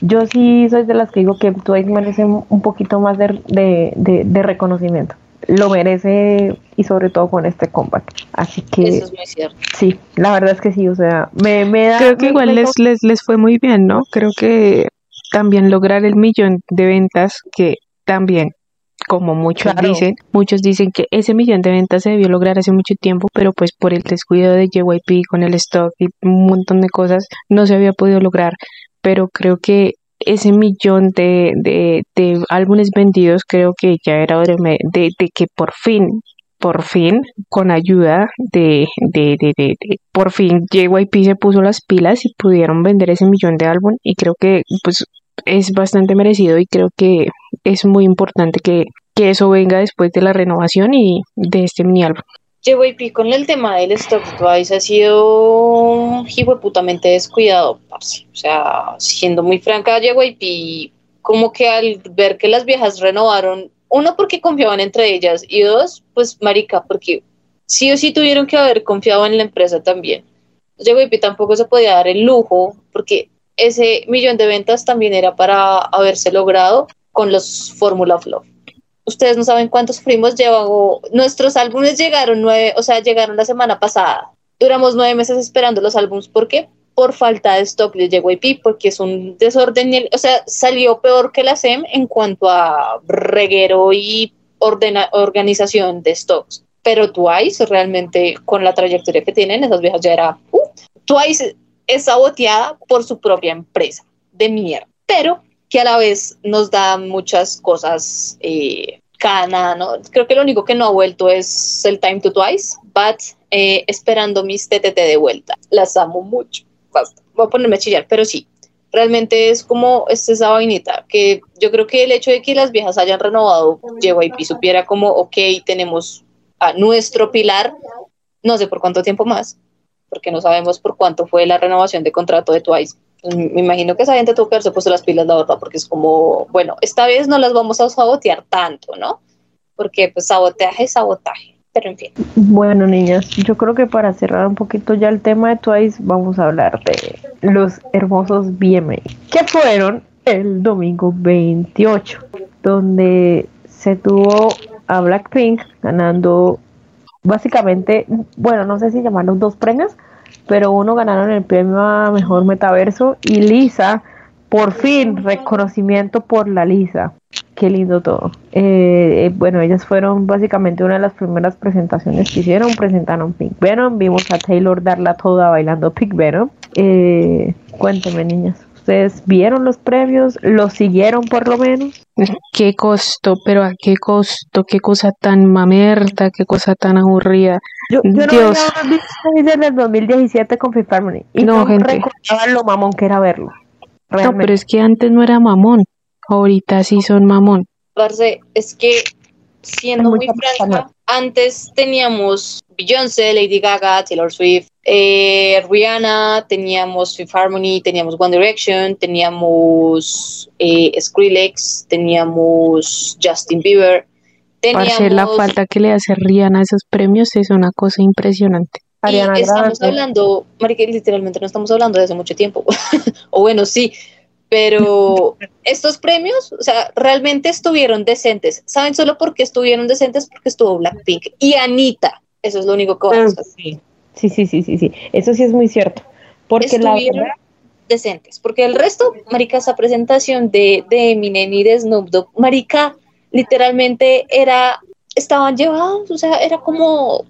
yo sí soy de las que digo que Twice merece un poquito más de, de, de reconocimiento lo merece y sobre todo con este comeback. Así que Eso es muy cierto. Sí, la verdad es que sí, o sea, me, me da... Creo que igual les, les, les fue muy bien, ¿no? Creo que también lograr el millón de ventas que también como muchos dicen, muchos dicen que ese millón de ventas se debió lograr hace mucho tiempo, pero pues por el descuido de JYP con el stock y un montón de cosas no se había podido lograr, pero creo que ese millón de, de, de álbumes vendidos, creo que ya era hora de, que por fin por fin, con ayuda de, de, de, de, por fin JYP se puso las pilas y pudieron vender ese millón de álbum y creo que pues es bastante merecido y creo que es muy importante que, que eso venga después de la renovación y de este mini álbum. JYP con el tema del stock Twice ha sido putamente descuidado, O sea, siendo muy franca, JYP como que al ver que las viejas renovaron, uno porque confiaban entre ellas y dos, pues marica, porque sí o sí tuvieron que haber confiado en la empresa también. JYP tampoco se podía dar el lujo porque ese millón de ventas también era para haberse logrado con los Fórmula of Love ustedes no saben cuántos sufrimos, llevo, nuestros álbumes llegaron nueve, o sea, llegaron la semana pasada. Duramos nueve meses esperando los álbumes, ¿por qué? por falta de stock de JYP, porque es un desorden, o sea, salió peor que la SEM en cuanto a reguero y ordena, organización de stocks. Pero Twice, realmente, con la trayectoria que tienen, esas viejas ya era. Uh, Twice es saboteada por su propia empresa de mierda, pero que a la vez nos da muchas cosas eh, cada ¿no? Creo que lo único que no ha vuelto es el Time to Twice, but eh, esperando mis TTT de vuelta. Las amo mucho. Basta. Voy a ponerme a chillar, pero sí. Realmente es como es esa vainita, que yo creo que el hecho de que las viejas hayan renovado JYP supiera como, ok, tenemos a nuestro pilar, no sé por cuánto tiempo más, porque no sabemos por cuánto fue la renovación de contrato de Twice. Me imagino que esa gente tuvo que haberse puesto las pilas, la verdad, porque es como, bueno, esta vez no las vamos a sabotear tanto, ¿no? Porque pues sabotaje es sabotaje, pero en fin. Bueno, niñas, yo creo que para cerrar un poquito ya el tema de Twice, vamos a hablar de los hermosos BMA, que fueron el domingo 28, donde se tuvo a Blackpink ganando básicamente, bueno, no sé si llamaron dos premios, pero uno ganaron el premio a mejor metaverso y Lisa, por fin, reconocimiento por la Lisa. Qué lindo todo. Eh, eh, bueno, ellas fueron básicamente una de las primeras presentaciones que hicieron. Presentaron Pink Venom. Vimos a Taylor darla toda bailando Pink Venom. Eh, cuénteme, niñas. ¿Ustedes vieron los premios? ¿Los siguieron por lo menos? Qué costo, pero a qué costo, qué cosa tan mamerta, qué cosa tan aburrida. Yo, yo Dios. no había visto el 2017 con Fifth Harmony y no, gente. recordaba lo mamón que era verlo. No, pero es que antes no era mamón, ahorita sí son mamón. Parce, es que siendo muy franca, antes teníamos Beyoncé, Lady Gaga, Taylor Swift, eh, Rihanna, teníamos Fifth Harmony, teníamos One Direction, teníamos eh, Skrillex, teníamos Justin Bieber. Teníamos... la falta que le hace Rihanna a esos premios es una cosa impresionante. Y estamos hablando, Marica, literalmente no estamos hablando de hace mucho tiempo. o bueno, sí, pero estos premios, o sea, realmente estuvieron decentes. ¿Saben solo por qué estuvieron decentes? Porque estuvo Blackpink y Anita. Eso es lo único que vamos a decir. Sí, sí, sí, sí, sí. Eso sí es muy cierto. Porque estuvieron decentes. Porque el resto, marica, esa presentación de, de Eminem y de Snoop Dogg, marica, literalmente era, estaban llevados, o sea, era como,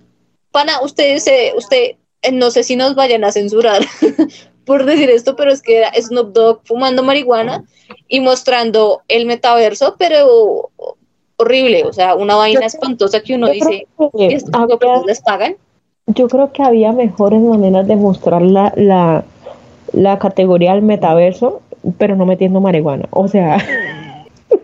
pana, ustedes, usted, eh, no sé si nos vayan a censurar, por decir esto, pero es que era Snoop Dogg fumando marihuana y mostrando el metaverso, pero horrible, o sea, una vaina espantosa que uno dice, que les pagan? Yo creo que había mejores maneras de mostrar la, la, la categoría del metaverso, pero no metiendo marihuana, o sea...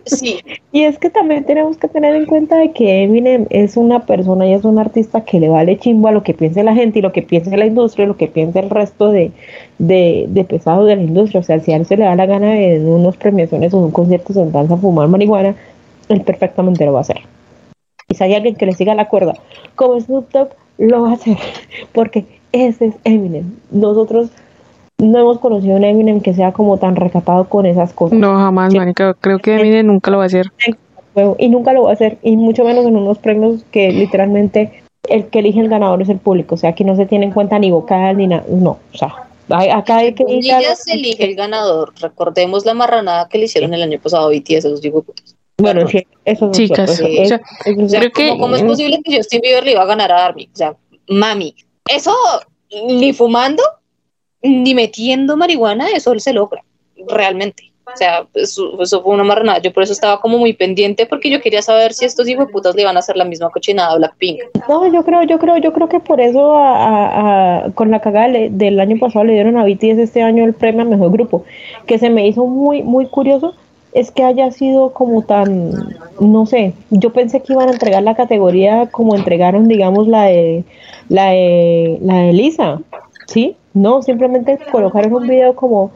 Sí. Y es que también tenemos que tener en cuenta de que Eminem es una persona y es un artista que le vale chimbo a lo que piense la gente y lo que piense la industria y lo que piense el resto de, de, de pesados de la industria. O sea, si a él se le da la gana en unos premiaciones o un concierto sentarse a fumar marihuana, él perfectamente lo va a hacer. Y si hay alguien que le siga la cuerda, como Snoop Dogg, lo va a hacer. Porque ese es Eminem. Nosotros no hemos conocido a un Eminem que sea como tan recatado con esas cosas. No, jamás, Creo que Eminem nunca lo va a hacer. Y nunca lo va a hacer, y mucho menos en unos premios que literalmente el que elige el ganador es el público. O sea, aquí no se tiene en cuenta ni vocal ni nada. No, o sea, acá hay que. ya se elige el ganador. Recordemos la marranada que le hicieron el año pasado a BTS, esos digo Bueno, sí, eso Chicas, o sea, ¿cómo, es posible que Justin Bieber le iba a ganar a Army? O sea, mami, eso ni fumando ni metiendo marihuana, eso se logra, realmente. O sea, eso, fue una marranada. Yo por eso estaba como muy pendiente porque yo quería saber si estos hijos de putas le iban a hacer la misma cochinada a Blackpink. No, yo creo, yo creo, yo creo que por eso con la cagada del año pasado le dieron a BTS este año el premio al mejor grupo, que se me hizo muy, muy curioso es que haya sido como tan, no sé, yo pensé que iban a entregar la categoría como entregaron, digamos, la de, la de, la de Lisa, ¿sí? No, simplemente colocaron un video como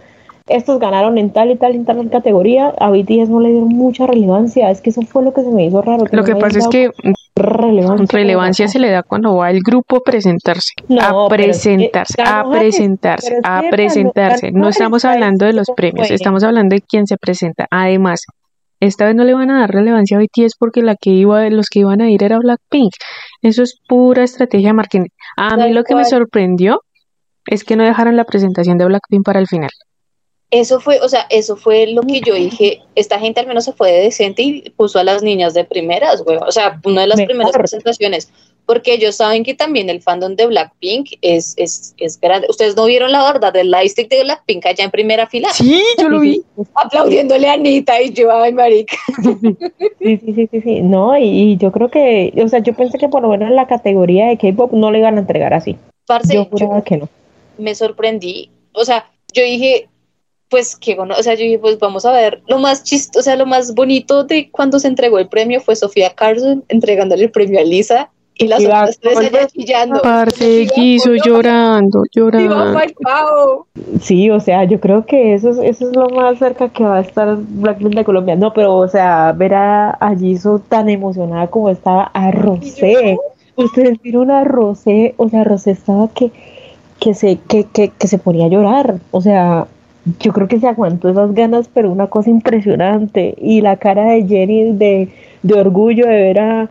estos ganaron en tal y tal y tal categoría, a BTS no le dieron mucha relevancia, es que eso fue lo que se me hizo raro. lo que pasa es que relevancia, se le da cuando va el grupo a presentarse, a presentarse, a presentarse, a presentarse. No estamos hablando de los premios, estamos hablando de quién se presenta. Además, esta vez no le van a dar relevancia a BTS porque la que iba, los que iban a ir era Blackpink. Eso es pura estrategia de marketing. A mí lo que me sorprendió es que no dejaron la presentación de Blackpink para el final. Eso fue, o sea, eso fue lo que yo dije, esta gente al menos se fue de decente y puso a las niñas de primeras, güey, o sea, una de las primeras presentaciones, porque ellos saben que también el fandom de Blackpink es, es, es grande. Ustedes no vieron la verdad del lightstick de Blackpink allá en primera fila. Sí, yo lo vi. Aplaudiéndole a Anita y yo, ay, marica. Sí, sí, sí, sí, sí. No, y, yo creo que, o sea, yo pensé que por lo menos en la categoría de K-pop no le iban a entregar así. yo juraba que no. Me sorprendí, o sea, yo dije, pues que bueno, o sea, yo dije, pues vamos a ver, lo más chistoso, o sea, lo más bonito de cuando se entregó el premio fue Sofía Carson entregándole el premio a Lisa y las otras tres allá chillando. Aparte, quiso llorando, llorando. Sí, o sea, yo creo que eso es, eso es lo más cerca que va a estar Blackpink de Colombia. No, pero, o sea, ver a, a Jisoo tan emocionada como estaba a Rosé. Ustedes vieron a Rosé, o sea, Rosé estaba que, que, se, que, que, que se ponía a llorar. O sea, yo creo que se aguantó esas ganas, pero una cosa impresionante. Y la cara de Jenny de, de orgullo de ver a.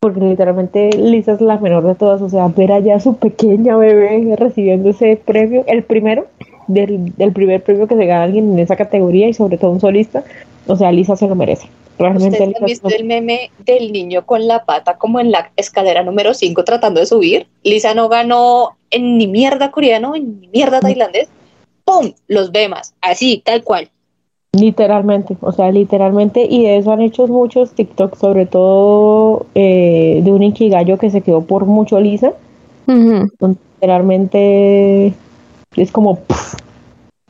Porque literalmente Lisa es la menor de todas, o sea, ver allá a su pequeña bebé recibiendo ese premio, el primero, del, del primer premio que se gana alguien en esa categoría y sobre todo un solista, o sea, Lisa se lo merece. Realmente ¿Ustedes han visto el meme del niño con la pata como en la escalera número 5 tratando de subir? Lisa no ganó en ni mierda coreano, en ni mierda tailandés. ¡pum! Los ve más, así, tal cual. Literalmente, o sea, literalmente, y de eso han hecho muchos TikTok, sobre todo eh, de un Inkigayo que se quedó por mucho lisa. Literalmente es como,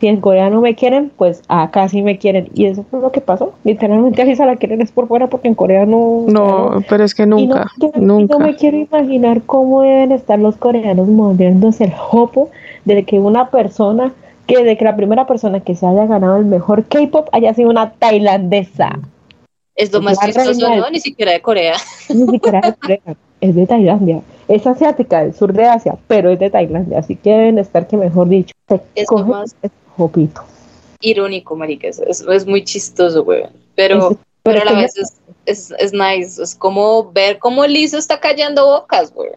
si en Corea no me quieren, pues acá sí me quieren. Y eso fue lo que pasó. Literalmente a Lisa la quieren es por fuera porque en Corea no. No, pero es que nunca, nunca. No me quiero imaginar cómo deben estar los coreanos moviéndose el hopo de que una persona que de que la primera persona que se haya ganado el mejor K-pop haya sido una tailandesa. Es lo más chistoso, ¿no? Ni siquiera de Corea. Ni siquiera de Corea, es de Tailandia. Es asiática, del sur de Asia, pero es de Tailandia, así que deben estar que mejor dicho, es más jopito. Irónico, marica, es, es, muy chistoso, güey. Pero, pero, a la vez es, es, es, nice, es como ver cómo Lisa está callando bocas, güey.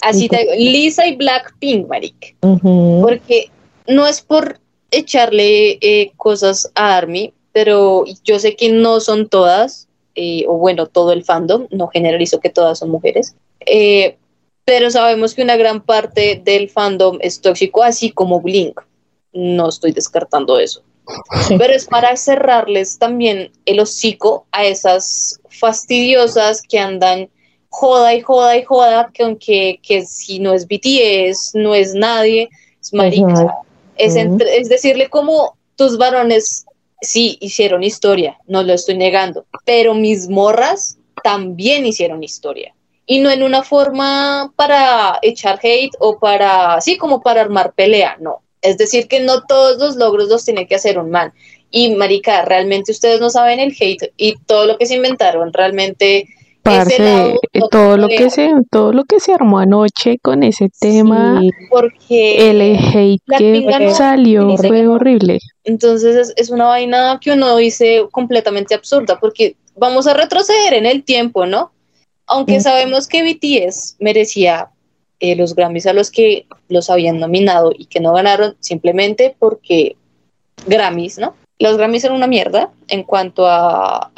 Así te digo, Lisa y Blackpink, marica. Porque no es por echarle eh, cosas a Army, pero yo sé que no son todas, eh, o bueno, todo el fandom, no generalizo que todas son mujeres, eh, pero sabemos que una gran parte del fandom es tóxico, así como Blink. No estoy descartando eso. Pero es para cerrarles también el hocico a esas fastidiosas que andan joda y joda y joda, que aunque que si no es BTS, no es nadie, es marica. Es, decirle como tus varones sí hicieron historia, no lo estoy negando, pero mis morras también hicieron historia. Y no en una forma para echar hate o para, sí, como para armar pelea, no. Es decir, que no todos los logros los tiene que hacer un man. Y marica, realmente ustedes no saben el hate y todo lo que se inventaron realmente Parce, todo lo que se todo lo que se armó anoche con ese tema porque el hate que salió fue horrible. Entonces es, una vaina que uno dice completamente absurda porque vamos a retroceder en el tiempo no aunque sabemos que BTS merecía eh, los Grammys a los que los habían nominado y que no ganaron simplemente porque Grammys no los Grammys eran una mierda en cuanto a,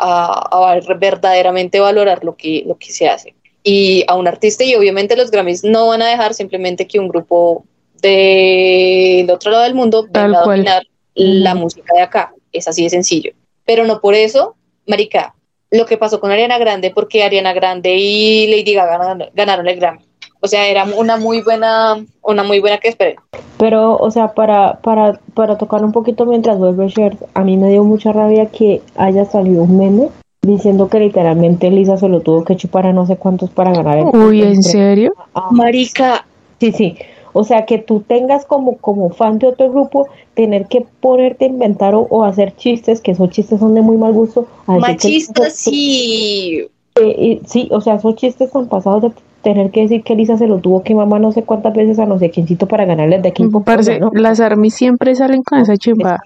verdaderamente valorar lo que, lo que se hace. Y a un artista, y obviamente los Grammys no van a dejar simplemente que un grupo del otro lado del mundo venga a dominar la música de acá. Es así de sencillo. Pero no por eso, Marica, lo que pasó con Ariana Grande, porque Ariana Grande y Lady Gaga ganaron el Grammy. O sea, era una muy buena, una muy buena que esperé. Pero, o sea, para, para, para tocar un poquito mientras vuelve Shert, a mí me dio mucha rabia que haya salido un meme diciendo que literalmente Lisa se lo tuvo que chupar a no sé cuántos para ganar el Uy, ¿en serio? Ah, Marica. Sí, sí. O sea, que tú tengas como, como fan de otro grupo, tener que ponerte a inventar o, hacer chistes, que esos chistes son de muy mal gusto. Machistas, sí. Eh, sí, o sea, esos chistes han pasado de tener que decir que Lisa se lo tuvo que mamá no sé cuántas veces a no sé quiéncito para ganarle de equipo. Parce, Las armies siempre salen con esa chimba.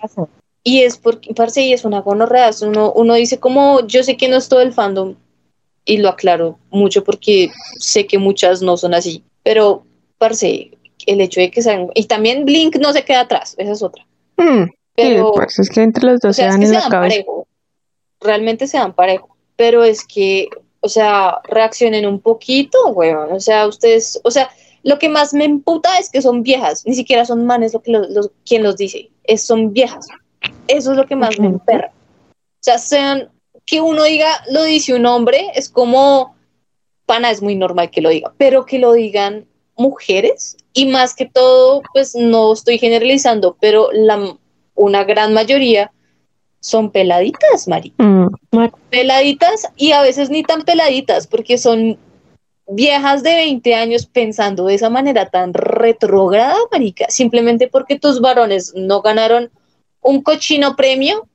Y es porque, parce, y es una gonorrea. Uno, uno dice como, yo sé que no es todo el fandom, y lo aclaro mucho porque sé que muchas no son así, pero, parce, el hecho de que sean, y también Blink no se queda atrás, esa es otra. Mm, pero es que entre los dos se dan en la cabeza. Parejo, realmente se dan parejo, pero es que, o sea, reaccionen un poquito, weón, o sea, ustedes, o sea, lo que más me emputa es que son viejas, ni siquiera son manes lo que los, quien los dice, es, son viejas. Eso es lo que más me emperra. O sea, sean, que uno diga, lo dice un hombre, es como, pana, es muy normal que lo diga, pero que lo digan mujeres y más que todo, pues no estoy generalizando, pero la, una gran mayoría son peladitas, Mari. Mm. Peladitas y a veces ni tan peladitas porque son viejas de 20 años pensando de esa manera tan retrógrada, marica, simplemente porque tus varones no ganaron un cochino premio.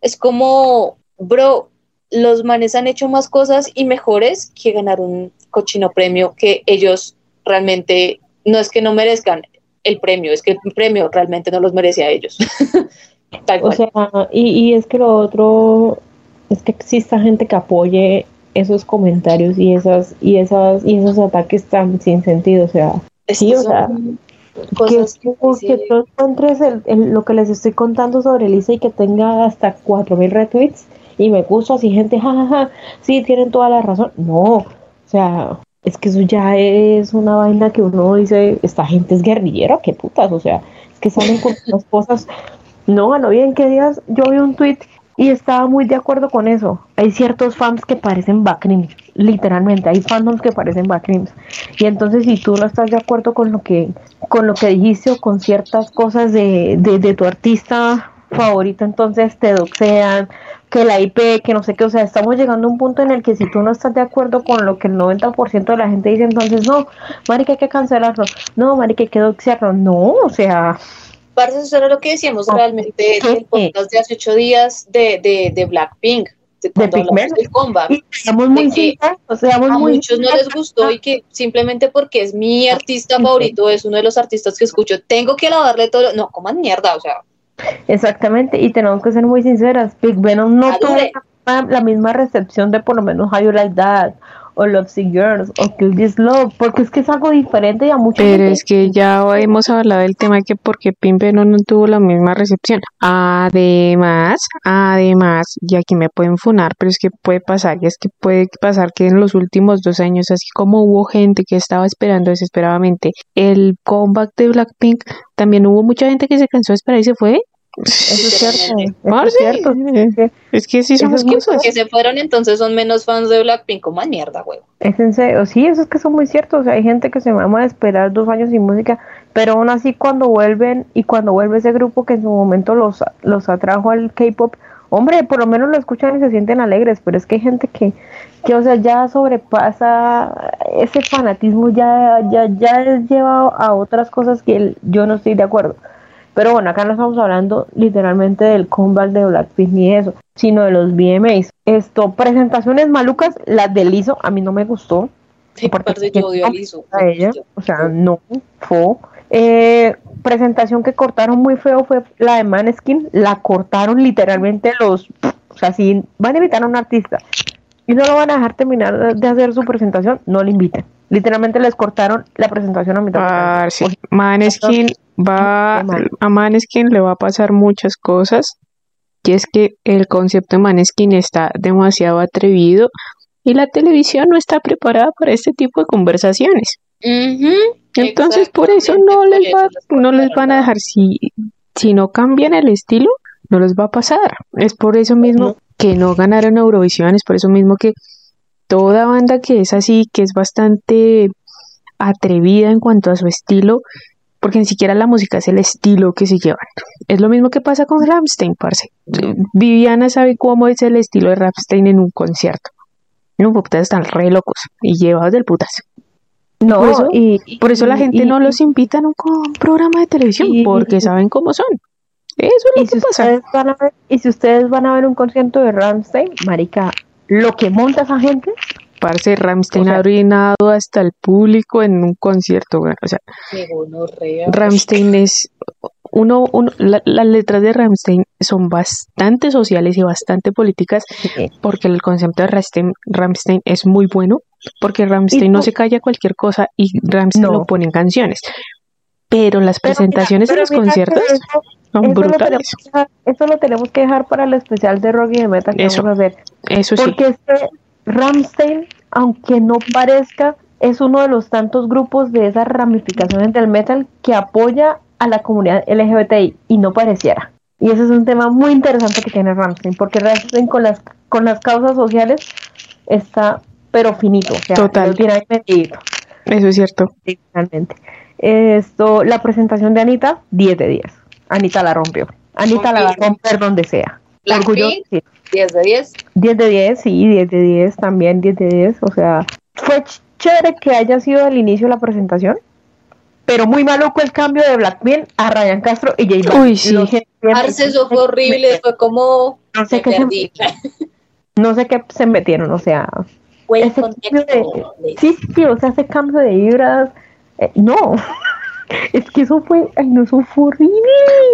Es como, bro, los manes han hecho más cosas y mejores que ganar un cochino premio que ellos realmente no es que no merezcan el premio, es que el premio realmente no los merece a ellos. o sea, y, y es que lo otro es que exista gente que apoye esos comentarios y esas y esas y esos ataques tan sin sentido, o sea, sí, o sea, que, que, tú encuentres el, lo que les estoy contando sobre Lisa y que tenga hasta 4000 retweets y me gusta así gente, jajaja, ja, ja, sí, tienen toda la razón. No, o sea, es que eso ya es una vaina que uno dice, esta gente es guerrillera, qué putas, o sea, es que salen con las cosas. No, a lo bien que digas, yo vi un tweet y estaba muy de acuerdo con eso. Hay ciertos fans que parecen backrims, literalmente, hay fandoms que parecen backrims. Y entonces si tú no estás de acuerdo con lo que, con lo que dijiste o con ciertas cosas de, de, de tu artista favorito, entonces te doxean, que la IP, que no sé qué, o sea, estamos llegando a un punto en el que si tú no estás de acuerdo con lo que el 90% de la gente dice, entonces no, marica hay que cancelarlo, no, marica hay que doxearlo, no, o sea, Parce, eso era lo que decíamos realmente en el podcast de hace ocho días de, de, de Blackpink, de de hablamos del comeback. muy que o sea, a muchos no les gustó y que simplemente porque es mi artista favorito, es uno de los artistas que escucho, tengo que lavarle todo. No, coman mierda, o sea. Exactamente, y tenemos que ser muy sinceras. Big Venom no tuvo la misma recepción de por lo menos How You Like That o Lovesick Girls o Kill This Love, porque es que es algo diferente y a mucha Pero es que ya hemos hablado del tema de que porque Pimpe no, no tuvo la misma recepción. Además, además, y aquí me pueden funar, pero es que puede pasar, y es que puede pasar que en los últimos dos años, así como hubo gente que estaba esperando desesperadamente el comeback de Blackpink, también hubo mucha gente que se cansó de esperar y se fue eso es cierto. es, cierto. es que sí somos cosas. Que se fueron entonces son menos fans de Blackpink como mierda, güey. Es en serio, sí, eso es que son muy ciertos. hay gente que se va a esperar dos años sin música, pero aún así cuando vuelven y cuando vuelve ese grupo que en su momento los, los atrajo al K-pop, hombre, por lo menos lo escuchan y se sienten alegres, pero es que hay gente que, que o sea, ya sobrepasa ese fanatismo, ya, ya, ya es llevado a otras cosas que yo no estoy de acuerdo. Pero bueno, acá no estamos hablando literalmente del comeback de Blackpink ni eso, sino de los VMAs. Esto, presentaciones malucas, las de Lizo, a mí no me gustó. Sí, porque yo odio a Lizo. A ella, o sea, no, fue. Eh, presentación que cortaron muy feo fue la de Maneskin, la cortaron literalmente los, o sea, si van a invitar a un artista y no lo van a dejar terminar de hacer su presentación, no le inviten. Literalmente les cortaron la presentación a mitad. Ah, sí. Maneskin va a Maneskin le va a pasar muchas cosas y es que el concepto de Maneskin está demasiado atrevido y la televisión no está preparada para este tipo de conversaciones. Entonces por eso no les va, no les van a dejar si si no cambian el estilo no les va a pasar. Es por eso mismo que no ganaron Eurovisión, es por eso mismo que toda banda que es así, que es bastante atrevida en cuanto a su estilo, porque ni siquiera la música es el estilo que se llevan. Es lo mismo que pasa con Ramstein, parce. Viviana sabe cómo es el estilo de Ramstein en un concierto. No, porque están re locos y llevados del putazo. No, por eso, y, por eso la gente no los invita a un programa de televisión, porque saben cómo son. Eso es lo que pasa. y si ustedes van a ver un concierto de Ramstein, marica, lo que monta esa gente Parce, Ramstein ha arruinado hasta el público en un concierto, o sea, Ramstein es uno, uno las letras de Ramstein son bastante sociales y bastante políticas porque el concepto de Ramstein, Ramstein es muy bueno porque Ramstein no se calla cualquier cosa y Ramstein lo pone en canciones pero las Pero presentaciones mira, en los conciertos eso- son eso brutales. dejar, eso lo tenemos que dejar para el especial de rock y de metal que Eso. vamos a hacer. Eso sí. Porque es que Ramstein, aunque no parezca, es uno de los tantos grupos de esas ramificaciones del metal que apoya a la comunidad LGBTI y no pareciera. Y ese es un tema muy interesante que tiene Ramstein, porque Ramstein con las, con las causas sociales está pero finito, o sea, Total. Eso es cierto. literalmente. Esto, la presentación de Anita, 10 de 10. Anita la rompió. Anita la va a romper donde sea. Blackpink, sí. 10 de 10. 10 de 10, sí, 10 de 10, también 10 de 10. O sea, fue ch- chévere que haya sido al inicio de la presentación, pero muy maluco el cambio de Blackpink a Ryan Castro y J Balvin. Uy, sí. Lo siento, Parce, eso fue horrible, fue como... No sé qué se- perdí. No sé qué se metieron, o sea, Fue el ese de, sí, sí, o sea, ese cambio de vibras, eh, no, es que eso fue, ay, no, eso fue horrible.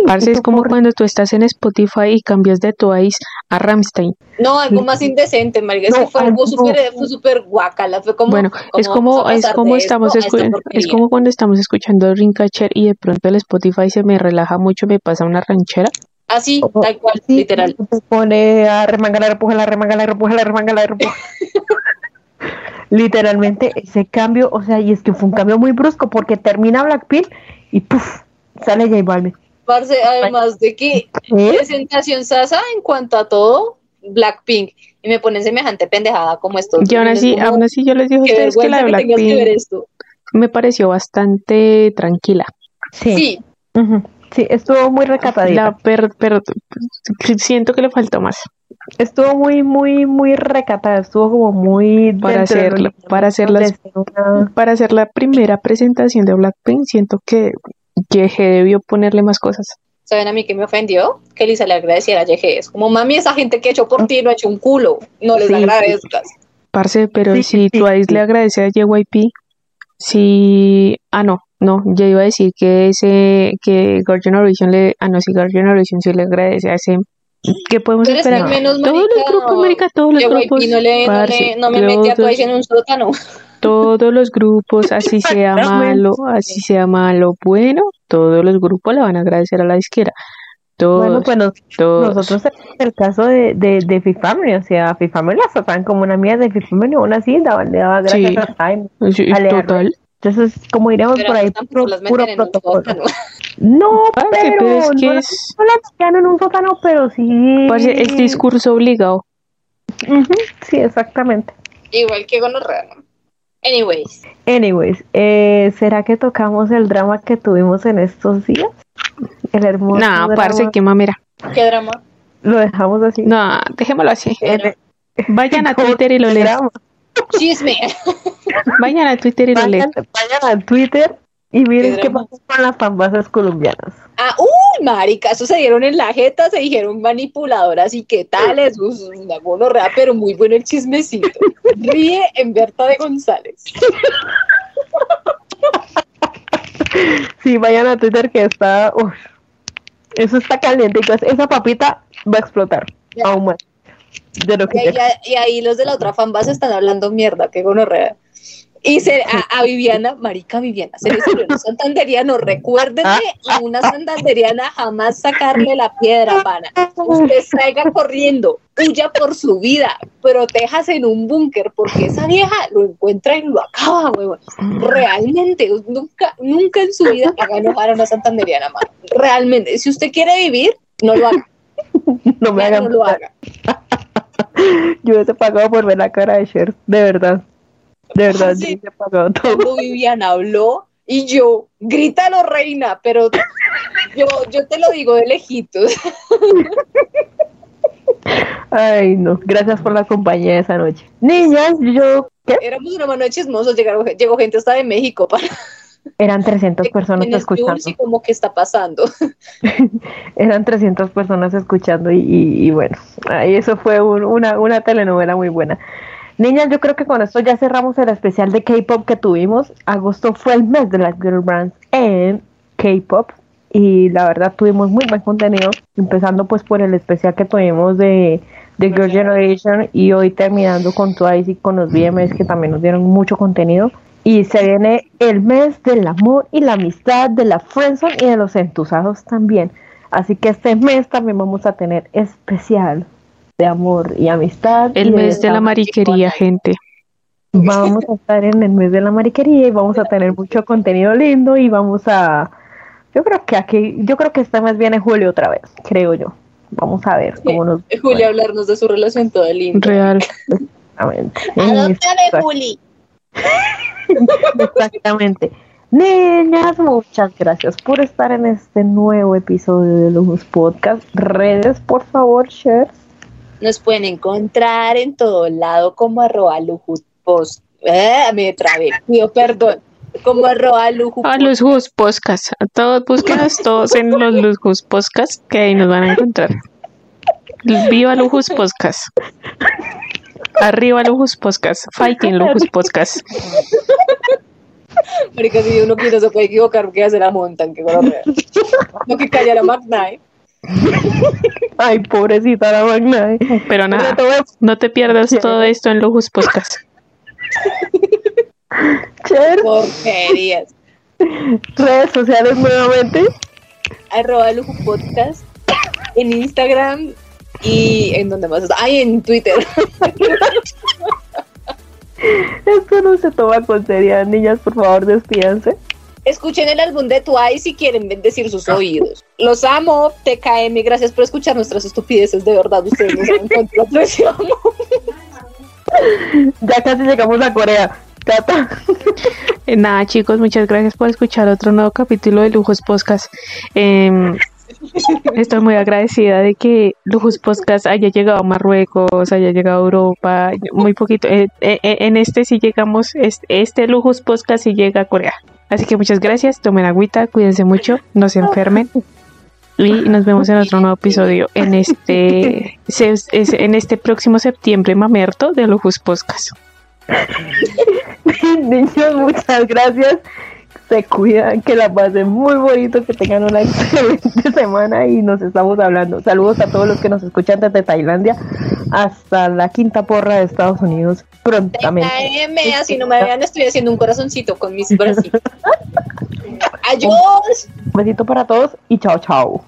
Parce, es Eso como cuando tú estás en Spotify y cambias de Twice a Ramstein. No, algo más indecente, marica. Es No, que fue algo súper fue súper guacala. Fue como. Bueno, es ¿cómo como es como de esto estamos a esta escu- es como cuando estamos escuchando Dreamcatcher y de pronto el Spotify se me relaja mucho, me pasa una ranchera. Así, Ojo, tal cual, Sí, literal. Se pone a remanga la repuja, la remanga la repuja, la remanga la repuja. Literalmente ese cambio, o sea, y es que fue un cambio muy brusco porque termina Blackpink y puff, sale J Balvin. Parce, además de que ¿Eh? presentación sasa en cuanto a todo, Blackpink. Y me ponen semejante pendejada como esto. Y aún así, aún así yo les digo a Qué ustedes que la de Blackpink me pareció bastante tranquila. Sí, Sí, sí, estuvo muy recatadita. La per, pero siento que le faltó más Estuvo muy, muy, muy recatada, estuvo como muy Para los hacerlo- para hacer las- para hacer la primera presentación de Blackpink. Siento que Yeje debió ponerle más cosas. ¿saben a mí que me ofendió? Que Lisa le agradeciera a YG. Es como, mami, esa gente que ha hecho por ti no ha hecho un culo. No les Sí, agradezcas. Parce, pero Sí, si sí, Twice sí. le agradece a JYP, si... Ah, no, no, ya iba a decir que ese, que God Generation le... Ah, no, si God Generation sí le agradece a ese... ¿Qué podemos Pero es que esperar? menos Todos los grupos, marica, todos los grupos, no, le, no, parce, le, no me metí a todos- en un sótano. todos los grupos, así sea malo, así sea malo, bueno, todos los grupos le van a agradecer a la izquierda. Todos, Bueno, pues nos- todos. nosotros tenemos el caso de, de, de Fifamily, o sea, Fifamily la trataban como una mierda de Fifamily, aún así daban, le daban gracias Sí. a Jaime. Sí, total. Entonces, como diríamos Pero por ahí, puro, puro protocolo. No, pero, pero es que no, es- no en un sótano, pero sí. Es discurso obligado. Sí, exactamente. Igual que gonorrea. ¿no? Anyways, Anyways, eh, ¿será que tocamos el drama que tuvimos en estos días? El hermoso Nah, drama. parce, qué mamera. qué drama. Lo dejamos así. No, dejémoslo así. El- Vayan a Twitter y lo drama. Chisme. Vayan a Twitter y lo leen. Vayan, a Twitter y miren Qué qué pasó con las famosas colombianas. Ah, uy, marica, eso se dieron en la jeta, se dijeron manipuladoras y qué tal, es una gonorrea, pero muy bueno el chismecito. Ríe en Berta de González. Sí, vayan a Twitter que está. uf, eso está caliente. pues Esa papita va a explotar. Ya. Aún más. De lo que Y, ahí los de la otra fanbase están hablando mierda, qué gonorrea. Y se, a, a Viviana, marica Viviana, se le salió un santanderiano, recuérdenme a una santanderiana jamás sacarle la piedra, pana. Usted salga corriendo, huya por su vida, protéjase en un búnker, porque esa vieja lo encuentra y lo acaba, huevón. Realmente, nunca, nunca en su vida haga enojar a una santanderiana, mano. Realmente, si usted quiere vivir, no lo haga, no me hagan. no lo haga. Yo hubiese pagado por ver la cara de Cher. De verdad. De verdad, Sí. yo hubiese pagado todo. cuando Viviana habló y yo, grítalo reina, pero yo, yo te lo digo de lejitos. Ay, no. Gracias por la compañía esa noche. Niñas, yo. ¿Qué? Éramos una mano de chismosos, llegaron, llegó gente hasta de México para Eran 300 personas escuchando. Y como que está pasando. Eran 300 personas escuchando y, y- y bueno, ahí eso fue un- una, una telenovela muy buena. Niñas, yo creo que con esto ya cerramos el especial de K-Pop que tuvimos. Agosto fue el mes de las girl bands en K-Pop y la verdad tuvimos muy buen contenido, empezando pues por el especial que tuvimos de, de Girl Generation y hoy terminando con Twice y con los BMS que también nos dieron mucho contenido. Y se viene el mes del amor y la amistad, de la friendzone y de los entusiasmos también. Así que este mes también vamos a tener especial de amor y amistad. El mes de la mariquería, gente. Vamos a estar en el mes de la mariquería y vamos a tener mucho contenido lindo y vamos a... Yo creo que aquí, yo creo que este mes viene Julio otra vez, creo yo. Vamos a ver cómo nos... Julio hablarnos de su relación toda linda. Real. Exactamente. Adóptame, Juli. Exactamente. Niñas, muchas gracias por estar en este nuevo episodio de Lujos Podcast. Redes, por favor, share. Nos pueden encontrar en todo lado como arroba lujuspost. Eh, me trabé, pido perdón. Como arroba luju. A los Jus Podcast. A todos, búsquenos todos en los Lujos Podcast, que ahí nos van a encontrar. Viva Lujos Podcast. Arriba Lujos Podcast. Fighting Lujos Podcast. Marica, si uno que no se puede equivocar, porque ya se la montan, que gonorrea. No que calla la Magnite. Ay, pobrecita la Magna. Pero nada, no te pierdas todo esto en Lujos Podcast. Cher, Porquerías. redes sociales nuevamente. Arroba lujo podcast en Instagram y en donde más está. Ay, en Twitter. Esto no se toma con seriedad, niñas, por favor, despídanse. Escuchen el álbum de Twice si quieren bendecir sus oídos. Los amo, TKM, gracias por escuchar nuestras estupideces, de verdad, ustedes no saben cuánto lo apreciamos. Ya casi llegamos a Corea. Tata. Eh, Nada, chicos, muchas gracias por escuchar otro nuevo capítulo de Lujos Podcast. Em, estoy muy agradecida de que Lujos Podcast haya llegado a Marruecos, haya llegado a Europa, muy poquito. Eh, eh, eh, en este sí llegamos, este, este Lujos Podcast sí llega a Corea. Así que muchas gracias, tomen agüita, cuídense mucho, no se enfermen. Y nos vemos en otro nuevo episodio en este en este próximo septiembre mamerto de Lujos Podcast. Muchas gracias. Se cuidan, que la pasen muy bonito, que tengan una excelente semana y nos estamos hablando. Saludos a todos los que nos escuchan desde Tailandia hasta la quinta porra de Estados Unidos prontamente. Así no me vean, estoy haciendo un corazoncito con mis bracitos. Adiós. Un besito para todos y chao, chao.